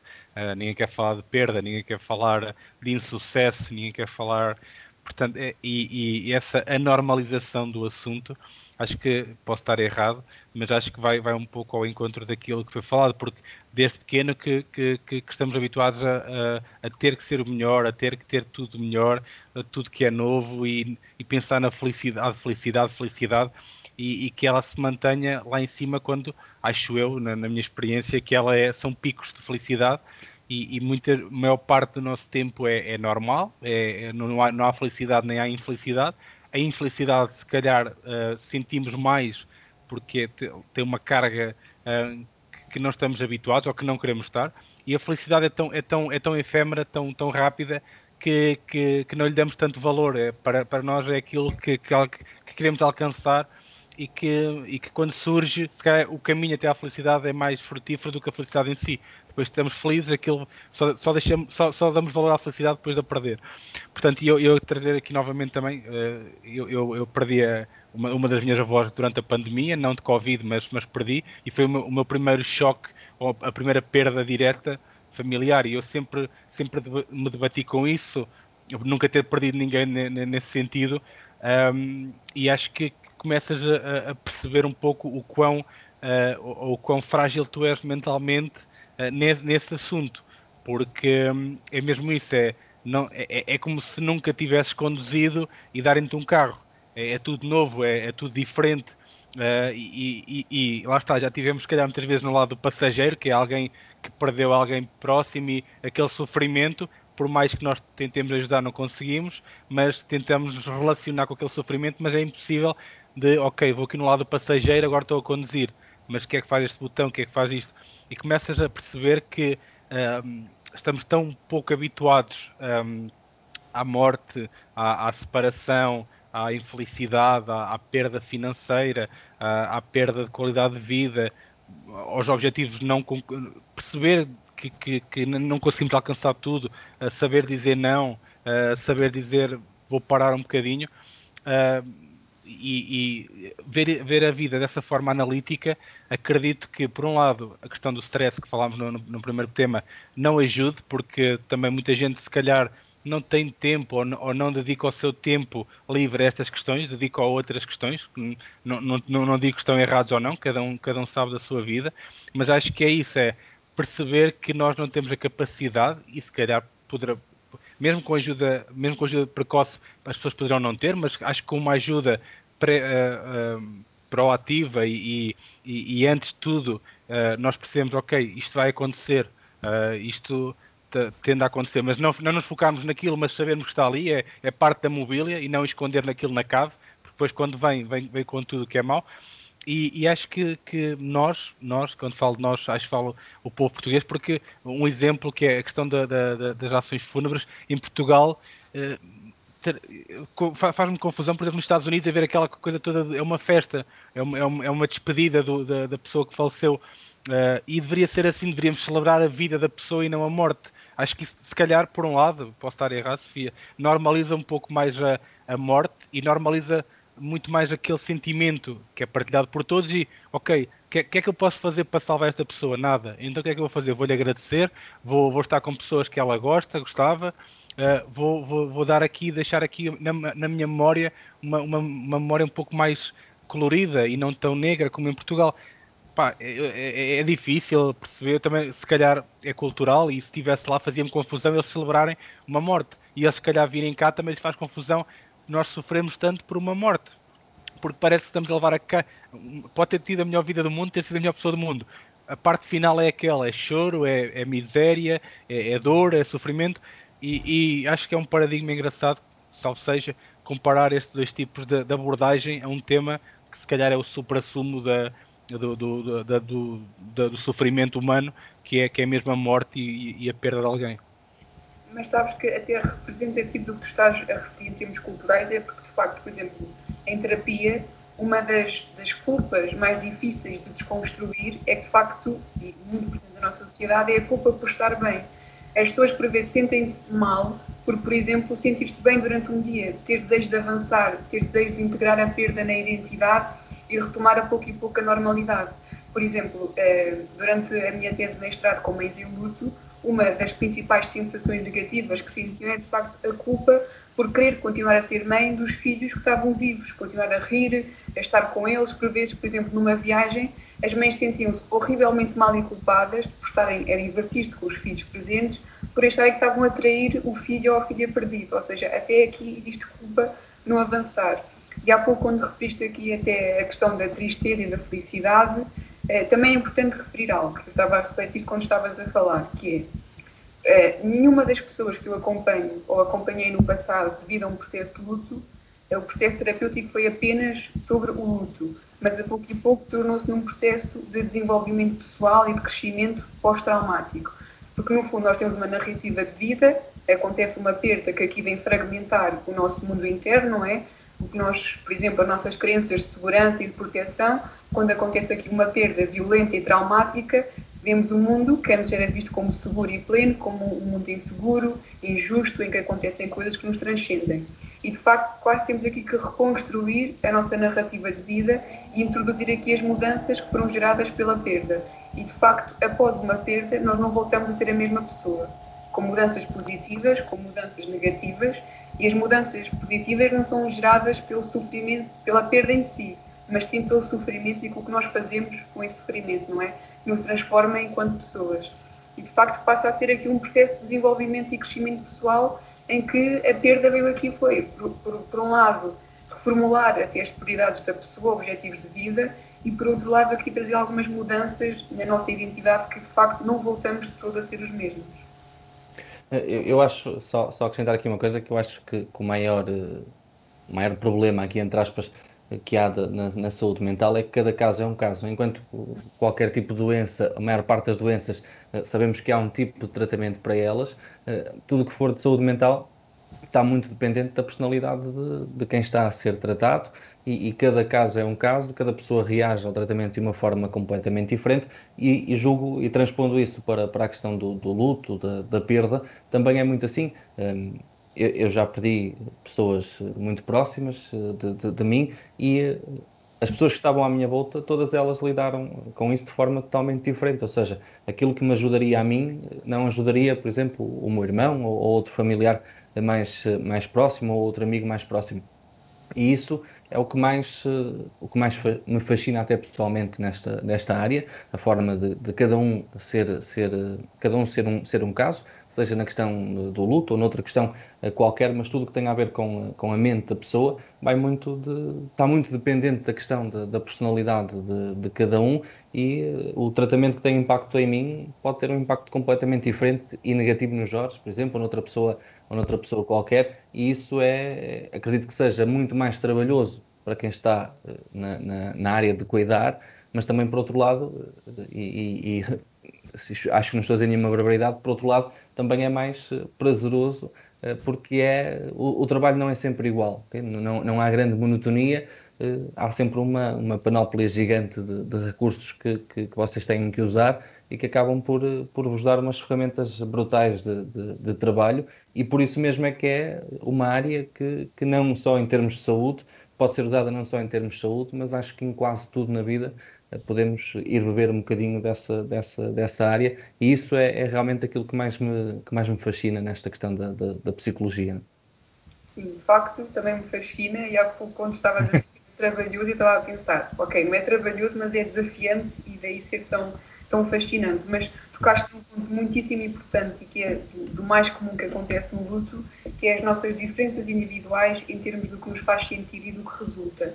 ninguém quer falar de perda, ninguém quer falar de insucesso, ninguém quer falar Portanto, é, e, e, essa anormalização do assunto, acho que posso estar errado, mas acho que vai, vai um pouco ao encontro daquilo que foi falado, porque desde pequeno que, que, que estamos habituados a, a, a, ter que ser o melhor, a ter que ter tudo melhor, tudo que é novo e, e pensar na felicidade, felicidade, felicidade, e, e, que ela se mantenha lá em cima quando, acho eu, na, na minha experiência, que ela é, são picos de felicidade e, e muita maior parte do nosso tempo é, é normal, é, é, não, há, não há felicidade nem há infelicidade. A infelicidade, se calhar, uh, sentimos mais porque tem uma carga uh, que não estamos habituados ou que não queremos estar, e a felicidade é tão, é tão, é tão efêmera, tão, tão rápida, que, que, que, não lhe damos tanto valor. É, para, para nós é aquilo que, que, que, queremos alcançar e que, e que quando surge, se calhar, o caminho até à felicidade é mais frutífero do que a felicidade em si. Depois estamos felizes, aquilo só, só, deixamos, só, só damos valor à felicidade depois de a perder. Portanto, eu, eu trazer aqui novamente também, eh, eu, eu, eu perdi a, uma, uma das minhas avós durante a pandemia, não de Covid, mas, mas perdi, e foi o meu, o meu primeiro choque, ou a primeira perda direta familiar, e eu sempre, sempre me debati com isso, nunca ter perdido ninguém nesse sentido, um, e acho que começas a, a, perceber um pouco o quão, uh, o quão frágil tu és mentalmente uh, nesse, nesse assunto, porque um, é mesmo isso, é, não, é, é como se nunca tivesses conduzido e darem-te um carro. É, é, tudo novo, é, é tudo diferente. Uh, e, e, e, lá está, já tivemos, se calhar, muitas vezes no lado do passageiro, que é alguém que perdeu alguém próximo e aquele sofrimento, por mais que nós tentemos ajudar, não conseguimos, mas tentamos nos relacionar com aquele sofrimento, mas é impossível de, ok, vou aqui no lado do passageiro, agora estou a conduzir mas o que é que faz este botão, o que é que faz isto? E começas a perceber que um, estamos tão pouco habituados um, à morte, à, à, separação, à infelicidade, à, à perda financeira, à, à, perda de qualidade de vida, aos objetivos não perceber que, que, que não conseguimos alcançar tudo, saber dizer não, saber dizer vou parar um bocadinho. Uh, e, e, ver, ver a vida dessa forma analítica, acredito que, por um lado, a questão do stress que falámos no, no, primeiro tema não ajude, porque também muita gente, se calhar, não tem tempo ou, ou não dedica o seu tempo livre a estas questões, dedica a outras questões. Não, não, não, não digo que estão errados ou não, cada um, cada um sabe da sua vida, mas acho que é isso: é perceber que nós não temos a capacidade e, se calhar, poderá, mesmo com ajuda, mesmo com ajuda precoce, as pessoas poderão não ter, mas acho que com uma ajuda pré, uh, uh, proativa e, e, e, antes de tudo uh, nós percebemos, ok, isto vai acontecer, isto tende a acontecer, mas não, não nos focarmos naquilo, mas sabermos que está ali, é, é parte da mobília e não esconder naquilo na cave, porque depois quando vem, vem, vem com tudo que é mau. E, e, acho que, que, nós, nós, quando falo de nós, acho que falo o povo português, porque um exemplo que é a questão da, da, das ações fúnebres, em Portugal, eh, faz-me confusão, por exemplo, nos Estados Unidos, a ver aquela coisa toda, é uma festa, é uma, é uma é despedida do, da, da, pessoa que faleceu, uh, e deveria ser assim, deveríamos celebrar a vida da pessoa e não a morte. Acho que se calhar, por um lado, posso estar errado, Sofia, normaliza um pouco mais a, a morte e normaliza muito mais aquele sentimento que é partilhado por todos e, ok, o que, que, é que eu posso fazer para salvar esta pessoa? Nada. Então o que é que eu vou fazer? Vou-lhe agradecer, vou, vou estar com pessoas que ela gosta, gostava, uh, vou, vou, vou, dar aqui, deixar aqui na, na minha memória uma, uma, uma, memória um pouco mais colorida e não tão negra como em Portugal. Pá, é, é, é, difícil perceber, também se calhar é cultural e se estivesse lá fazia-me confusão eles celebrarem uma morte. E eles se calhar virem cá também lhes faz confusão nós sofremos tanto por uma morte. Porque parece que estamos a levar a cá. Pode ter tido a melhor vida do mundo, ter sido a melhor pessoa do mundo. A parte final é aquela: é choro, é, é miséria, é, é, dor, é sofrimento. E, e, acho que é um paradigma engraçado, salvo seja, comparar estes dois tipos de, de abordagem a um tema que se calhar é o supra-sumo da, do, do, do, do, sofrimento humano, que é, que é mesmo a morte e, e a perda de alguém mas sabes que até representativo do que tu estás a referir em termos culturais é porque, de facto, por exemplo, em terapia, uma das, das culpas mais difíceis de desconstruir é que, de facto, e muito presente na nossa sociedade, é a culpa por estar bem. As pessoas, por vezes, sentem-se mal por, por exemplo, sentir-se bem durante um dia, ter desejo de avançar, ter desejo de integrar a perda na identidade e retomar a pouco e pouco a normalidade. Por exemplo, eh, durante a minha tese de mestrado com mães em luto, uma das principais sensações negativas que sentiam é, de facto, a culpa por querer continuar a ser mãe dos filhos que estavam vivos, continuar a rir, a estar com eles. Por vezes, por exemplo, numa viagem, as mães sentiam-se horrivelmente mal e culpadas por estarem a divertir-se com os filhos presentes, por acharem que estavam a trair o filho ou a filha perdida. Ou seja, até aqui existe culpa no avançar. E há pouco, quando referiste aqui até a questão da tristeza e da felicidade, é, também é importante referir algo que eu estava a refletir quando estavas a falar, que é, é nenhuma das pessoas que eu acompanho ou acompanhei no passado devido a um processo de luto, é, o processo terapêutico foi apenas sobre o luto, mas a pouco e pouco tornou-se num processo de desenvolvimento pessoal e de crescimento pós-traumático. Porque no fundo nós temos uma narrativa de vida, acontece uma perda que aqui vem fragmentar o nosso mundo interno, não é? O que nós, por exemplo, as nossas crenças de segurança e de proteção quando acontece aqui uma perda violenta e traumática, vemos um mundo que antes era visto como seguro e pleno, como um mundo inseguro, injusto, em que acontecem coisas que nos transcendem. E de facto, quase temos aqui que reconstruir a nossa narrativa de vida e introduzir aqui as mudanças que foram geradas pela perda. E de facto, após uma perda, nós não voltamos a ser a mesma pessoa. Com mudanças positivas, com mudanças negativas, e as mudanças positivas não são geradas pelo sofrimento, pela perda em si, mas sim pelo sofrimento e com o que nós fazemos com esse sofrimento, não é? Nos transforma enquanto pessoas. E de facto passa a ser aqui um processo de desenvolvimento e crescimento pessoal em que a perda veio aqui foi, por, por, por um lado, reformular até as prioridades da pessoa, objetivos de vida, e por outro lado aqui trazer algumas mudanças na nossa identidade que de facto não voltamos de todo a ser os mesmos. Eu, eu acho, só, só acrescentar aqui uma coisa, que eu acho que, que o maior, eh, maior problema aqui, entre aspas, que há de, na, na, saúde mental é que cada caso é um caso. Enquanto qualquer tipo de doença, a maior parte das doenças, eh, sabemos que há um tipo de tratamento para elas, eh, tudo que for de saúde mental está muito dependente da personalidade de, de quem está a ser tratado e, e, cada caso é um caso, cada pessoa reage ao tratamento de uma forma completamente diferente e, e julgo e transpondo isso para, para a questão do, do luto, da, da, perda, também é muito assim. Um, eu, eu já perdi pessoas muito próximas eh, de, de, de, mim e eh, as pessoas que estavam à minha volta, todas elas lidaram com isso de forma totalmente diferente. Ou seja, aquilo que me ajudaria a mim não ajudaria, por exemplo, o meu irmão ou, ou outro familiar mais, mais próximo ou outro amigo mais próximo. E isso é o que mais, eh, o que mais me fascina até pessoalmente nesta, nesta área, a forma de, de cada um ser, ser, cada um ser um, ser um caso, seja na questão do luto ou noutra questão eh, qualquer, mas tudo que tem a ver com, com a mente da pessoa vai muito de, está muito dependente da questão de, da personalidade de, de, cada um e eh, o tratamento que tem impacto em mim pode ter um impacto completamente diferente e negativo no Jorge, por exemplo, ou noutra pessoa, ou noutra pessoa qualquer, e isso é, acredito que seja muito mais trabalhoso para quem está eh, na, na, na área de cuidar, mas também por outro lado, e, e, e *laughs* acho que não estou a dizer nenhuma barbaridade, por outro lado, também é mais eh, prazeroso porque é, o, o, trabalho não é sempre igual, okay? não, não há grande monotonia, há sempre uma, uma panóplia gigante de, de recursos que, que, que, vocês têm que usar e que acabam por, por vos dar umas ferramentas brutais de, de, de, trabalho. E por isso mesmo é que é uma área que, que não só em termos de saúde, pode ser usada não só em termos de saúde, mas acho que em quase tudo na vida eh, podemos ir beber um bocadinho dessa, dessa, dessa área. E isso é, é realmente aquilo que mais me, que mais me fascina nesta questão da, da, da psicologia. Sim, de facto também me fascina. E há pouco quando estava a dizer *laughs* trabalhoso e estava a pensar, ok, não é trabalhoso, mas é desafiante e daí ser tão tão fascinante, mas tocaste num ponto muitíssimo importante e que é do, mais comum que acontece no luto, que é as nossas diferenças individuais em termos do que nos faz sentido e do que resulta.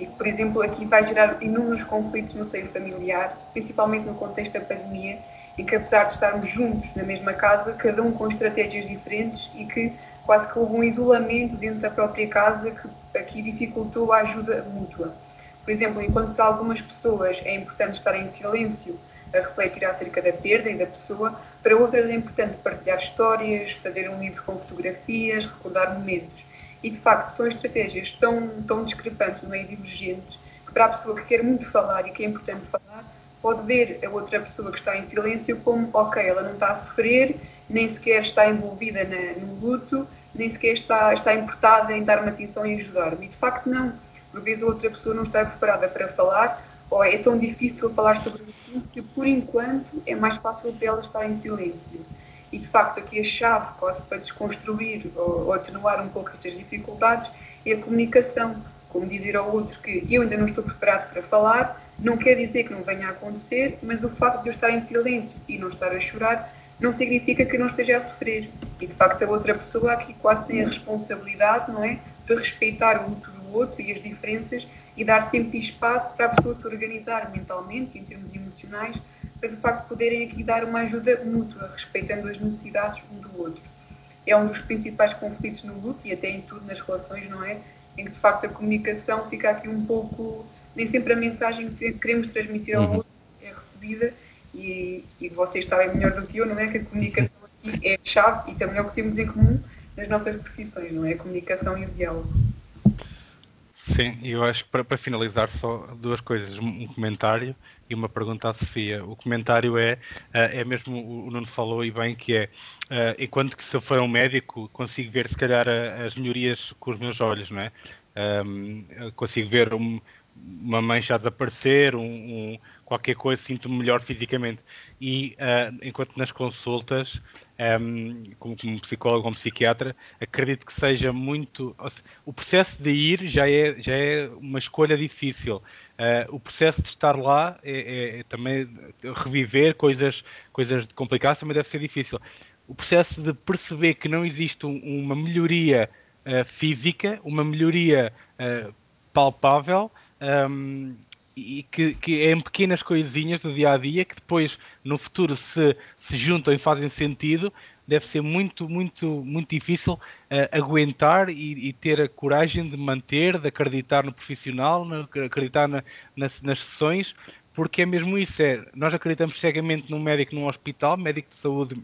E por exemplo, aqui vai gerar inúmeros conflitos no seio familiar, principalmente no contexto da pandemia, em que apesar de estarmos juntos na mesma casa, cada um com estratégias diferentes e que quase que houve um isolamento dentro da própria casa que aqui dificultou a ajuda mútua. Por exemplo, enquanto para algumas pessoas é importante estar em silêncio a refletir acerca da perda e da pessoa, para outras é importante partilhar histórias, fazer um livro com fotografias, recordar momentos. E de facto são estratégias tão, tão discrepantes, meio divergentes, que para a pessoa que quer muito falar e que é importante falar, pode ver a outra pessoa que está em silêncio como, ok, ela não está a sofrer, nem sequer está envolvida na, no luto, nem sequer está, está importada em dar-me atenção e ajudar-me. E de facto não. Por vezes a outra pessoa não está preparada para falar, ou é tão difícil falar sobre o assunto que, por enquanto, é mais fácil para ela estar em silêncio. E, de facto, aqui a chave quase para desconstruir ou, ou atenuar um pouco estas dificuldades é a comunicação. Como dizer ao outro que eu ainda não estou preparado para falar, não quer dizer que não venha a acontecer, mas o facto de eu estar em silêncio e não estar a chorar não significa que eu não esteja a sofrer. E, de facto, a outra pessoa aqui quase tem a responsabilidade, não é? De respeitar o luto do outro e as diferenças e dar tempo e espaço para a pessoa se organizar mentalmente, em termos emocionais, para de facto poderem aqui dar uma ajuda mútua, respeitando as necessidades um do outro. É um dos principais conflitos no luto e até em tudo nas relações, não é? Em que de facto a comunicação fica aqui um pouco. Nem sempre a mensagem que queremos transmitir ao uhum. outro é recebida e, e vocês sabem melhor do que eu, não é? Que a comunicação aqui é chave e também é o que temos em comum nas nossas profissões, não é? A comunicação e o diálogo. Sim, eu acho que para, para, finalizar só duas coisas, um comentário e uma pergunta à Sofia. O comentário é, eh, é mesmo, o Nuno falou e bem, que é, eh, enquanto que se eu for um médico, consigo ver se calhar as melhorias com os meus olhos, não é? Um, consigo ver um, uma mancha a desaparecer, um, um qualquer coisa, sinto-me melhor fisicamente. E uh, enquanto nas consultas, um, como, como, psicólogo ou psiquiatra, acredito que seja muito. O processo de ir já é, já é uma escolha difícil. Uh, o processo de estar lá é, é, é, também reviver coisas, coisas complicadas também deve ser difícil. O processo de perceber que não existe um, uma melhoria uh, física, uma melhoria uh, palpável, um, e que, que é em pequenas coisinhas do dia a dia que depois no futuro se, se juntam e fazem sentido deve ser muito muito muito difícil uh, aguentar e, e, ter a coragem de manter de acreditar no profissional de acreditar na, nas, nas sessões porque é mesmo isso é nós acreditamos cegamente num médico num hospital médico de saúde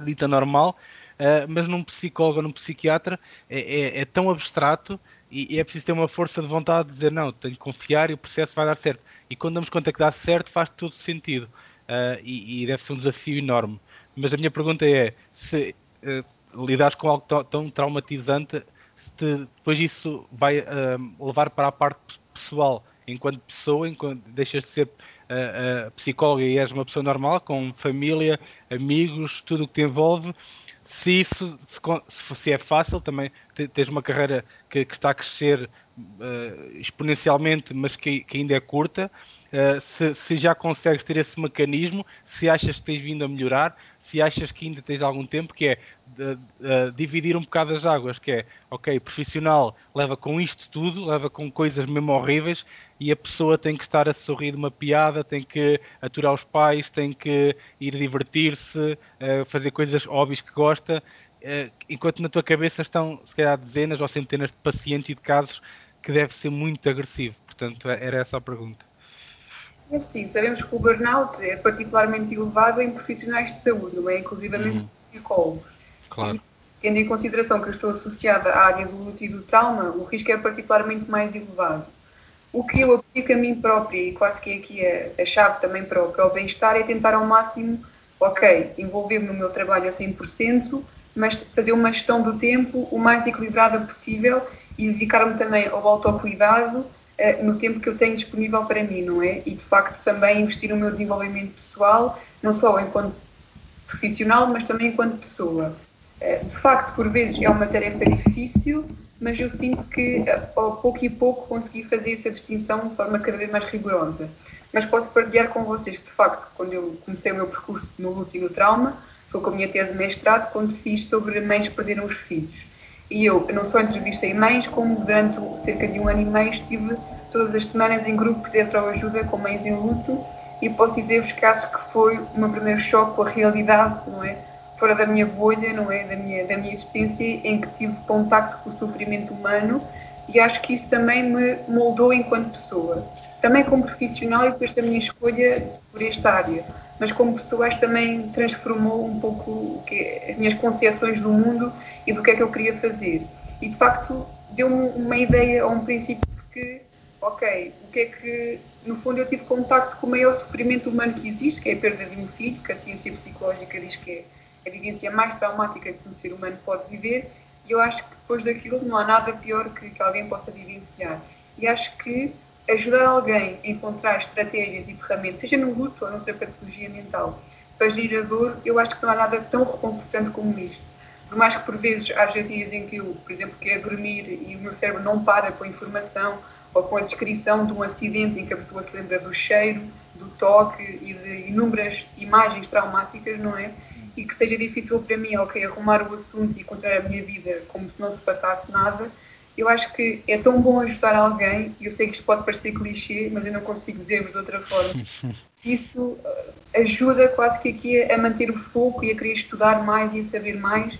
dita normal uh, mas num psicólogo num psiquiatra é, é, é tão abstrato e, e, é preciso ter uma força de vontade de dizer não, tenho que confiar e o processo vai dar certo. E quando damos conta que dá certo, faz todo sentido. Uh, e, e, deve ser um desafio enorme. Mas a minha pergunta é: se uh, lidares com algo tão, traumatizante, te, depois isso vai uh, levar para a parte pessoal, enquanto pessoa, enquanto deixas de ser psicóloga e és uma pessoa normal, com família, amigos, tudo o que te envolve, se isso se, se, é fácil, também tens uma carreira que, que está a crescer uh, exponencialmente, mas que, que, ainda é curta. Uh, se, se, já consegues ter esse mecanismo, se achas que tens vindo a melhorar, se achas que ainda tens algum tempo, que é dividir um bocado as águas, que é, ok, profissional leva com isto tudo, leva com coisas mesmo horríveis, e a pessoa tem que estar a sorrir de uma piada, tem que aturar os pais, tem que ir divertir-se, uh, fazer coisas óbvias que gosta, uh, enquanto na tua cabeça estão, se calhar, dezenas ou centenas de pacientes e de casos que deve ser muito agressivo. Portanto, era essa a pergunta. É sim, sabemos que o burnout é particularmente elevado em profissionais de saúde, não é? Inclusive uhum. psicólogos. Claro. tendo em consideração que eu estou associada à área do luto e do trauma, o risco é particularmente mais elevado. O que eu aplico a mim própria, e quase que aqui é a chave também para o, para o bem-estar, é tentar ao máximo, ok, envolver-me no meu trabalho a 100%, mas fazer uma gestão do tempo o mais equilibrada possível e dedicar-me também ao autocuidado no tempo que eu tenho disponível para mim, não é? E de facto também investir no meu desenvolvimento pessoal, não só enquanto profissional, mas também enquanto pessoa. Uh, de facto, por vezes é uma tarefa difícil, mas eu sinto que ao pouco e pouco consegui fazer essa distinção de forma cada vez mais rigorosa. Mas posso partilhar com vocês que, de facto, quando eu comecei o meu percurso no luto e no trauma, foi com a minha tese de mestrado, quando fiz sobre mães que perderam os filhos. E eu não só entrevistei mães, como durante cerca de um ano e meio estive todas as semanas em grupos de ajuda com mães em luto e posso dizer-vos que acho que foi o meu primeiro choque com a realidade, não é? Fora da minha bolha, não é? Da minha, da minha existência, em que tive contacto com o sofrimento humano e acho que isso também me moldou enquanto pessoa. Também como profissional e depois da minha escolha por esta área, mas como pessoa acho também transformou um pouco as minhas concepções do mundo e do que é que eu queria fazer. E de facto deu-me uma ideia ou um princípio que, ok, o que é que, no fundo, eu tive contacto com o maior sofrimento humano que existe, que é a perda de um filho, que a ciência psicológica diz que é a vivência mais traumática que um ser humano pode viver, e eu acho que depois daquilo não há nada pior que, que alguém possa vivenciar. E acho que ajudar alguém a encontrar estratégias e ferramentas, seja no luto ou noutra patologia mental, para gerir a dor, eu acho que não há nada tão reconfortante como isto por mais que por vezes haja dias em que eu, por exemplo, quero dormir e o meu cérebro não para com a informação ou com a descrição de um acidente em que a pessoa se lembra do cheiro, do toque e de inúmeras imagens traumáticas, não é? E que seja difícil para mim, ok, arrumar o assunto e contar a minha vida como se não se passasse nada, eu acho que é tão bom ajudar alguém, e eu sei que isto pode parecer clichê, mas eu não consigo dizer de outra forma. *laughs* Isso eh, ajuda quase que aqui a manter o foco e a querer estudar mais e a saber mais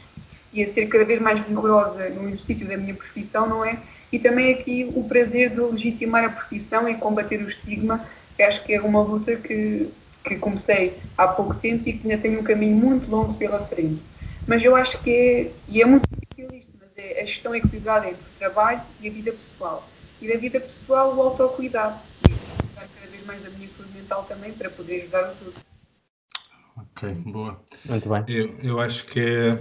e a ser cada vez mais rigorosa no exercício da minha profissão, não é? E também aqui o prazer de legitimar a profissão e combater o estigma, que acho que é uma luta que, que comecei há pouco tempo e que ainda tem um caminho muito longo pela frente. Mas eu acho que é, e é muito mas é a gestão equilibrada entre o trabalho e a vida pessoal. E da vida pessoal, o autocuidado. E cada vez mais a minha saúde mental também para poder ajudar os outros. Ok, boa. Muito bem. Eu, eu acho que,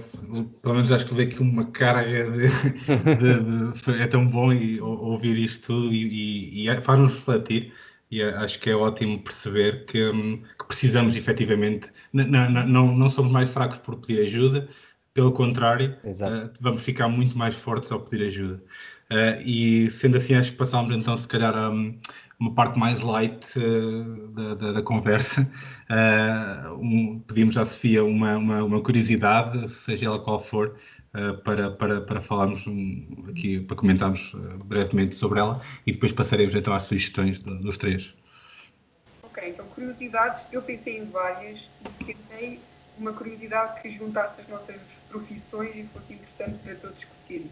pelo menos acho que veio aqui uma carga de, de, de, é tão bom e, ouvir isto tudo e, e, e é, faz-nos refletir e acho que é ótimo perceber que, hum, que precisamos efetivamente, não, não, não somos mais fracos por pedir ajuda, pelo contrário, uh, vamos ficar muito mais fortes ao pedir ajuda. Uh, e sendo assim, acho que passámos então, se calhar, a, hum, uma parte mais light uh, da, da, da, conversa. Uh, um, pedimos à Sofia uma, uma, uma, curiosidade, seja ela qual for, uh, para, para, para falarmos um, aqui, para comentarmos brevemente sobre ela e depois passaremos então às sugestões dos três. Ok, então curiosidades, eu pensei em várias e tentei uma curiosidade que juntasse as nossas profissões e fosse interessante para todos discutirmos.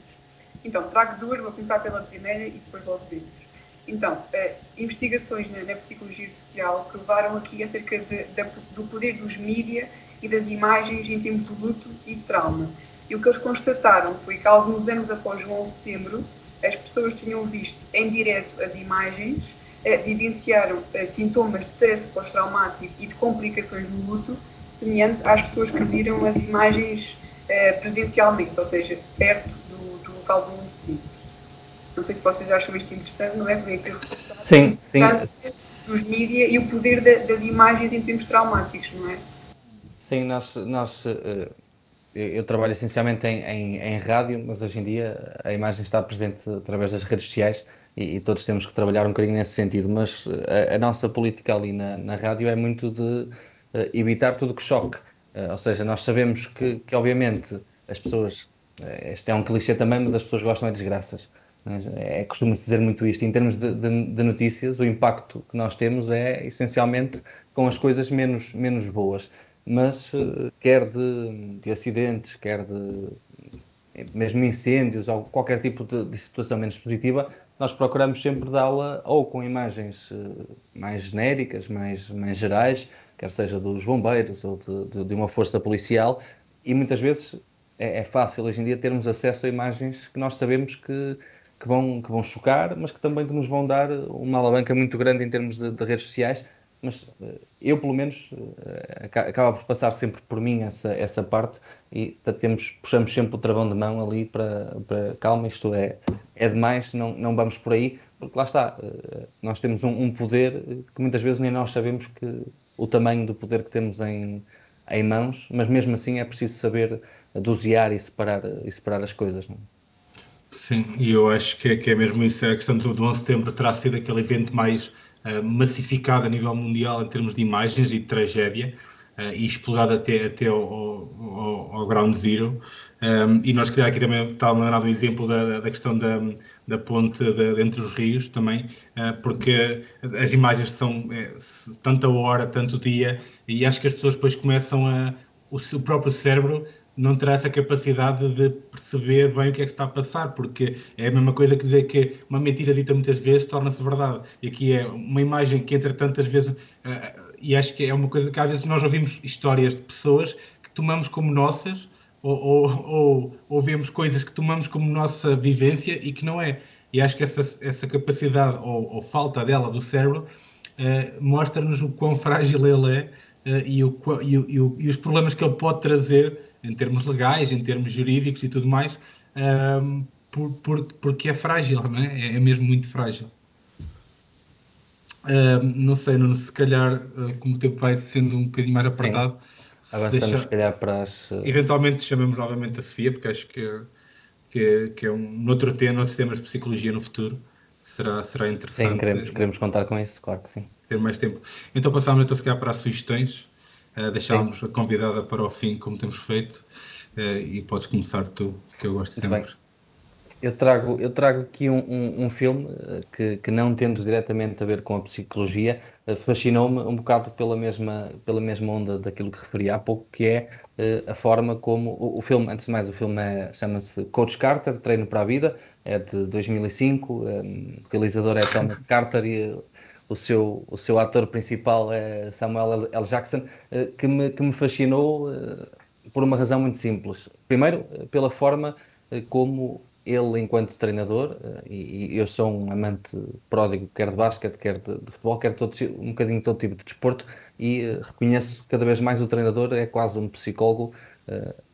Então, trago duas, vou começar pela primeira e depois logo vemos. Então, eh, investigações na, na, psicologia social que levaram aqui acerca de, de, do poder dos mídia e das imagens em tempos de luto e de trauma. E o que eles constataram foi que alguns anos após o 11 de setembro, as pessoas tinham visto em direto as imagens, eh, vivenciaram eh, sintomas de stress pós-traumático e de complicações do luto, semelhante às pessoas que viram as imagens eh, presencialmente, ou seja, perto do, do local do 11 de setembro. Não sei se vocês acham isto interessante, não é? Porque sim, sim. dos mídias e o poder das imagens em termos traumáticos, não é? Sim, nós, nós eh, eu trabalho essencialmente em, em, em, rádio, mas hoje em dia a imagem está presente através das redes sociais e, e todos temos que trabalhar um bocadinho nesse sentido. Mas a, a nossa política ali na, na, rádio é muito de evitar tudo que choque. Uh, ou seja, nós sabemos que, que obviamente, as pessoas, uh, este é um clichê também, mas as pessoas gostam de desgraças. É, costuma-se dizer muito isto. Em termos de, de, de, notícias, o impacto que nós temos é essencialmente com as coisas menos, menos boas. Mas quer de, de, acidentes, quer de mesmo incêndios ou qualquer tipo de, de situação menos positiva, nós procuramos sempre dá-la ou com imagens mais genéricas, mais, mais gerais, quer seja dos bombeiros ou de, de uma força policial, e muitas vezes é, é, fácil hoje em dia termos acesso a imagens que nós sabemos que, que, vão, que vão chocar, mas que também nos vão dar uma alavanca muito grande em termos de, de redes sociais. Mas eh, eu, pelo menos, eh, acaba por passar sempre por mim essa, essa parte e temos, puxamos sempre o travão de mão ali para, para calma, isto é, é demais, não, não vamos por aí, porque lá está, eh, nós temos um, um poder que muitas vezes nem nós sabemos que o tamanho do poder que temos em, em mãos, mas mesmo assim é preciso saber dosear e separar, e separar as coisas. Não? É? Sim, e eu acho que é, que é mesmo isso. A questão do, do 11 de setembro terá sido aquele evento mais uh, massificado a nível mundial em termos de imagens e de tragédia uh, e explorado até, até ao, ao, ao ground zero. Um, e nós, calhar, aqui também estava lembrado um exemplo da, da questão da, da ponte de, entre os rios também, uh, porque as imagens são é, tanta hora, tanto dia, e acho que as pessoas depois começam a. O seu próprio cérebro não terá essa capacidade de perceber bem o que é que está a passar, porque é a mesma coisa que dizer que uma mentira dita muitas vezes torna-se verdade. E aqui é uma imagem que entra tantas vezes, uh, e acho que é uma coisa que às vezes nós ouvimos histórias de pessoas que tomamos como nossas, ou, ou, ou, ou vemos coisas que tomamos como nossa vivência e que não é. E acho que essa, essa capacidade, ou, ou falta dela, do cérebro, uh, mostra-nos o quão frágil ele é uh, e, o, e, o, e os problemas que ele pode trazer em termos legais, em termos jurídicos e tudo mais, um, por, por, porque é frágil, não é? é? É mesmo muito frágil. Um, não sei, Nuno, se calhar, uh, como o tempo vai sendo um bocadinho mais apertado, se avançamos deixar... se calhar para as... Uh, eventualmente chamamos novamente a Sofia, porque acho que, é, que, que é um outro tema, outros temas de psicologia no futuro. Será, será interessante. Sim, queremos, queremos contar com isso, claro que sim. Ter mais tempo. Então passamos então se calhar para as sugestões. Uh, deixámos Sim. a convidada para o fim, como temos feito, uh, e podes começar tu, que eu gosto sempre. Bem. Eu trago, eu trago aqui um, um, um filme eh, que, que, não tendo diretamente a ver com a psicologia, fascinou-me um bocado pela mesma, pela mesma onda daquilo que referi há pouco, que é uh, a forma como o, o, filme, antes de mais, o filme é, chama-se Coach Carter, Treino para a Vida, é de 2005, um, o realizador é Thomas *laughs* Carter e o seu, o seu ator principal é Samuel L. Jackson, eh, que me, que me fascinou eh, por uma razão muito simples. Primeiro, eh, pela forma como ele, enquanto treinador, e, eu sou um amante pródigo, quer de basquete, quer de, de futebol, quer todo, um bocadinho de todo tipo de desporto, e reconheço cada vez mais o treinador é quase um psicólogo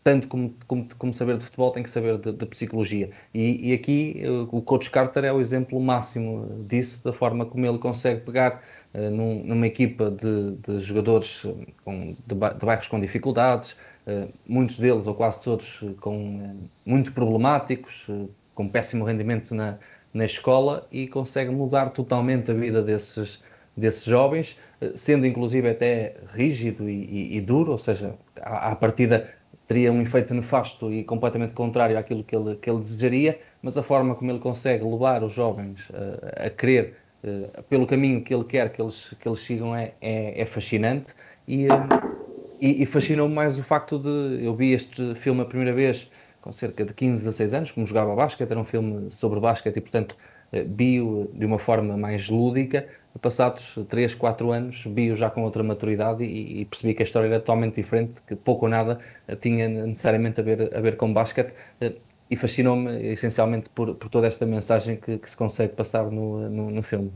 tanto como, como, como, saber de futebol, tem que saber de, de psicologia. E, e, aqui o coach Carter é o exemplo máximo disso, da forma como ele consegue pegar uh, num, numa equipa de, de jogadores eh, com, de, de, bairros com dificuldades, uh, muitos deles, ou quase todos, com, uh, muito problemáticos, com péssimo rendimento na, na escola, e consegue mudar totalmente a vida desses, desses jovens, sendo inclusive até rígido e, e, e duro, ou seja, à, à partida teria um efeito nefasto e completamente contrário àquilo que ele, que ele desejaria, mas a forma como ele consegue levar os jovens a querer pelo caminho que ele quer que eles, que eles sigam é, é, é fascinante e, e, e fascinou-me mais o facto de eu vi este filme a primeira vez com cerca de 15, 16 anos, como jogava basquete, era um filme sobre basquete e portanto vi-o de uma forma mais lúdica, passados 3, 4 anos, vi-o já com outra maturidade e, e, percebi que a história era totalmente diferente, que pouco ou nada tinha necessariamente a ver, a ver com basquete eh, e fascinou-me essencialmente por, por toda esta mensagem que, que se consegue passar no, no, no filme.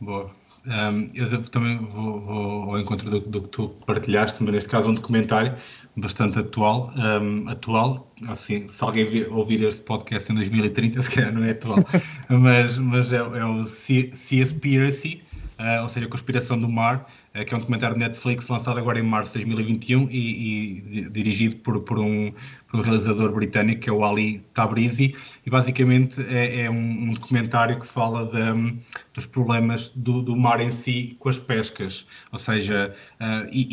Boa. Um, eu também vou, vou ao encontro do, do, que tu partilhaste, mas neste caso um documentário bastante atual, um, atual, assim, se alguém ouvir este podcast em 2030, se calhar não é atual, *laughs* mas, mas é, é o Seaspiracy, uh, ou seja, a Conspiração do Mar, que é um documentário de Netflix lançado agora em março de 2021 e, e dirigido por, por, um, por, um, realizador britânico que é o Ali Tabrizi e basicamente é, é um, um, documentário que fala de, dos problemas do, do, mar em si com as pescas, ou seja, uh, e,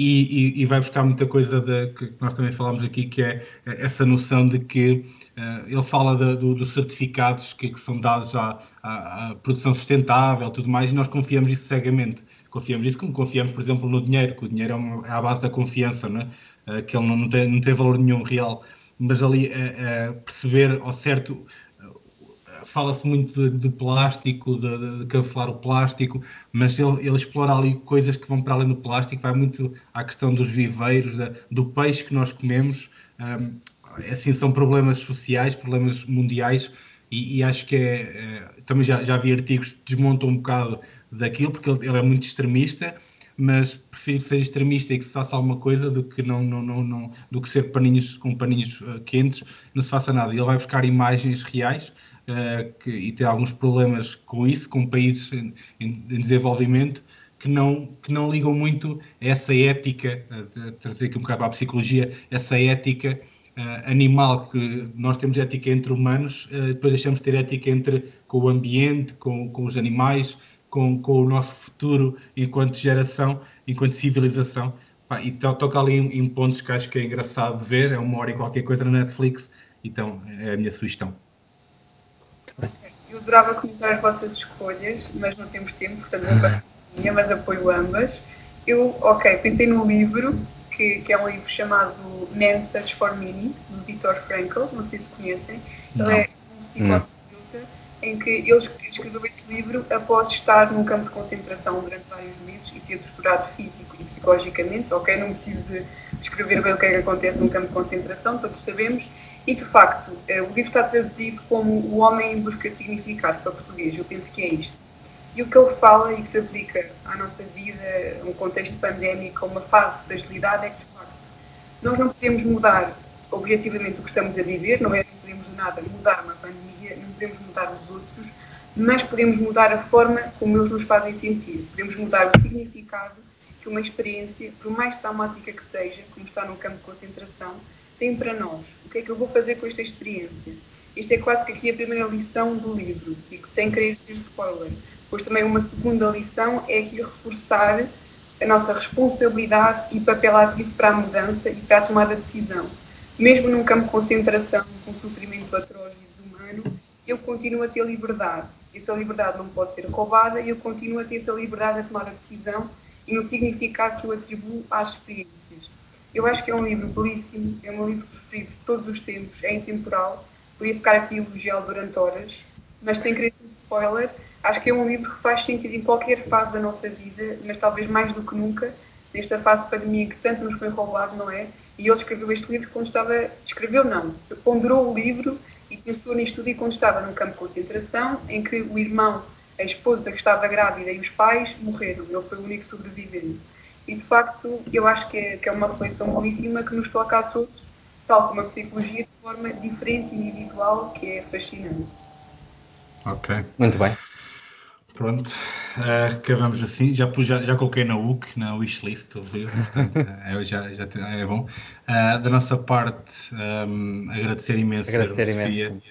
e, e, vai buscar muita coisa de, que nós também falamos aqui, que é essa noção de que Uh, ele fala de, do, dos certificados que, que, são dados à, à, à, produção sustentável tudo mais, e nós confiamos isso cegamente. Confiamos isso como confiamos, por exemplo, no dinheiro, que o dinheiro é, uma, é a base da confiança, não é? uh, que ele não, não, tem, não tem valor nenhum real. Mas ali uh, perceber ao certo fala-se muito de, de plástico, de, de, cancelar o plástico, mas ele, ele, explora ali coisas que vão para além do plástico, vai muito à questão dos viveiros, da, do peixe que nós comemos, um, assim, são problemas sociais, problemas mundiais, e, e acho que é, é, também já, já vi artigos que desmontam um bocado daquilo, porque ele, ele é muito extremista, mas prefiro que seja extremista e que se faça alguma coisa do que não, não, não, não do que ser paninhos com paninhos uh, quentes, não se faça nada. Ele vai buscar imagens reais uh, que, e tem alguns problemas com isso, com países em, em, desenvolvimento que não, que não ligam muito a essa ética, uh, trazer aqui um bocado para a psicologia, essa ética uh, animal que nós temos ética entre humanos, depois deixamos de ter ética entre com o ambiente, com, com os animais, com, com o nosso futuro enquanto geração, enquanto civilização. Pá, e to, toca ali em, em, pontos que acho que é engraçado de ver, é uma hora e qualquer coisa na Netflix, então é a minha sugestão. Eu adorava comentar as vossas escolhas, mas não temos tempo, portanto não uhum. minha, mas apoio ambas. Eu, ok, pensei num livro que, que, é um livro chamado Man Search for Meaning, do Viktor Frankl, não sei se conhecem. Ele é um psicoterapeuta em que ele escreveu esse livro após estar num campo de concentração durante vários meses e ser torturado físico e psicologicamente. Ok, não preciso de descrever bem o que é que acontece num campo de concentração, todos sabemos. E de facto, eh, o livro está traduzido como O Homem em Busca de Significado para português. Eu penso que é isto. E o que ele fala e que se aplica à nossa vida, um contexto pandémico, uma fase de fragilidade, é que, de facto, nós não podemos mudar objetivamente o que estamos a viver, não é? Nada mudar uma pandemia, não podemos mudar os outros, mas podemos mudar a forma como eles nos fazem sentir. Podemos mudar o significado que uma experiência, por mais traumática que seja, como está num campo de concentração, tem para nós. O que é que eu vou fazer com esta experiência? Isto é quase que aqui a primeira lição do livro, e que sem querer ser spoiler. Depois também uma segunda lição é aqui reforçar a nossa responsabilidade e papel ativo para a mudança e para a tomada de decisão. Mesmo num campo de concentração, com sofrimento atroz e desumano, eu continuo a ter liberdade. Essa liberdade não pode ser roubada e eu continuo a ter essa liberdade a tomar a decisão e no significado que eu atribuo às experiências. Eu acho que é um livro belíssimo, é um livro preferido de todos os tempos, é intemporal, podia ficar aqui elogiá-lo durante horas, mas sem querer spoiler, acho que é um livro que faz sentido em qualquer fase da nossa vida, mas talvez mais do que nunca, nesta fase de pandemia que tanto nos foi roubado, não é? E ele escreveu este livro quando estava. Escreveu, não, ponderou o livro e pensou nisto tudo e quando estava num campo de concentração, em que o irmão, a esposa que estava grávida e os pais morreram. Ele foi o único sobrevivente. E de facto, eu acho que é, que é uma reflexão belíssima que nos toca a todos, tal como a psicologia, de forma diferente e individual, que é fascinante. Ok. Muito bem. Pronto, uh, acabamos assim. Já, já, já coloquei na UC, na wishlist do livro, portanto, é, já, já é bom. Uh, da nossa parte, um, agradecer imenso agradecer imenso.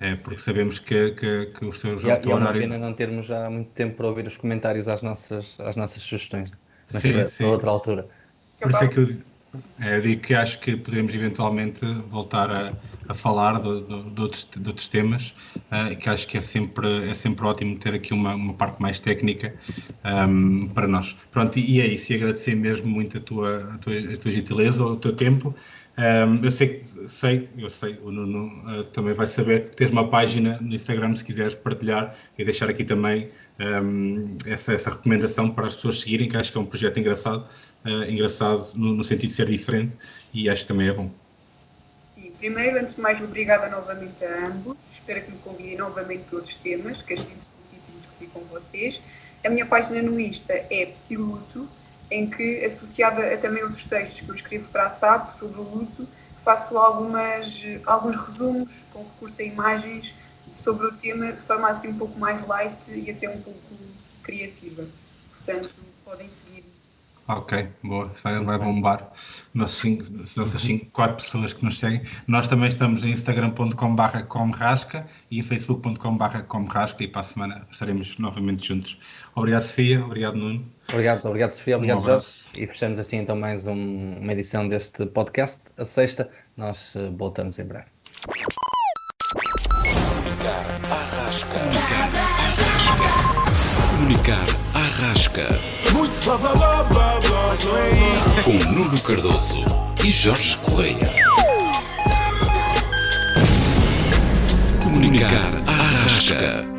é, porque sabemos que, que, que o seu já, e, é uma pena não termos já muito tempo para ouvir os comentários às nossas, às nossas sugestões, sim, sim. outra altura. Por isso é que eu, eu digo que acho que podemos eventualmente voltar a, a falar de, outros, de, outros, temas, uh, que acho que é sempre, é sempre ótimo ter aqui uma, uma parte mais técnica um, ehm, para nós. Pronto, e, é isso, e agradecer mesmo muito a tua, a tua, a tua gentileza, o teu tempo. Um, ehm, eu sei sei, eu sei, o Nuno uh, também vai saber tens uma página no Instagram se quiseres partilhar e deixar aqui também um, ehm, essa, essa recomendação para as pessoas seguirem, que acho que é um projeto engraçado uh, engraçado no, no, sentido de ser diferente e acho que também é bom. Sim, primeiro, antes de mais, obrigada novamente a ambos. Espero que me convidem novamente para outros temas, que achei interessantíssimo discutir com vocês. A minha página no Insta é Psiluto, em que, associada a também outros textos que eu escrevo para a SAP sobre o luto, faço algumas, alguns resumos com recurso a imagens sobre o tema de forma assim um pouco mais light e até um pouco criativa. Portanto, podem seguir Ok, boa. Vai, vai bombar. Nossos cinco, nossas cinco, quatro pessoas que nos seguem. Nós também estamos em instagram.com.br comrasca e em facebook.com.br comrasca e para a semana estaremos novamente juntos. Obrigado, Sofia. Obrigado, Nuno. Obrigado, obrigado, Sofia. Obrigado, um Jorge. E fechamos assim então mais um, uma edição deste podcast. A sexta, nós uh, voltamos em breve. Comunicar à rasca. Comunicar à rasca. Com Nuno Cardoso e Jorge Correia. Comunicar à rasca.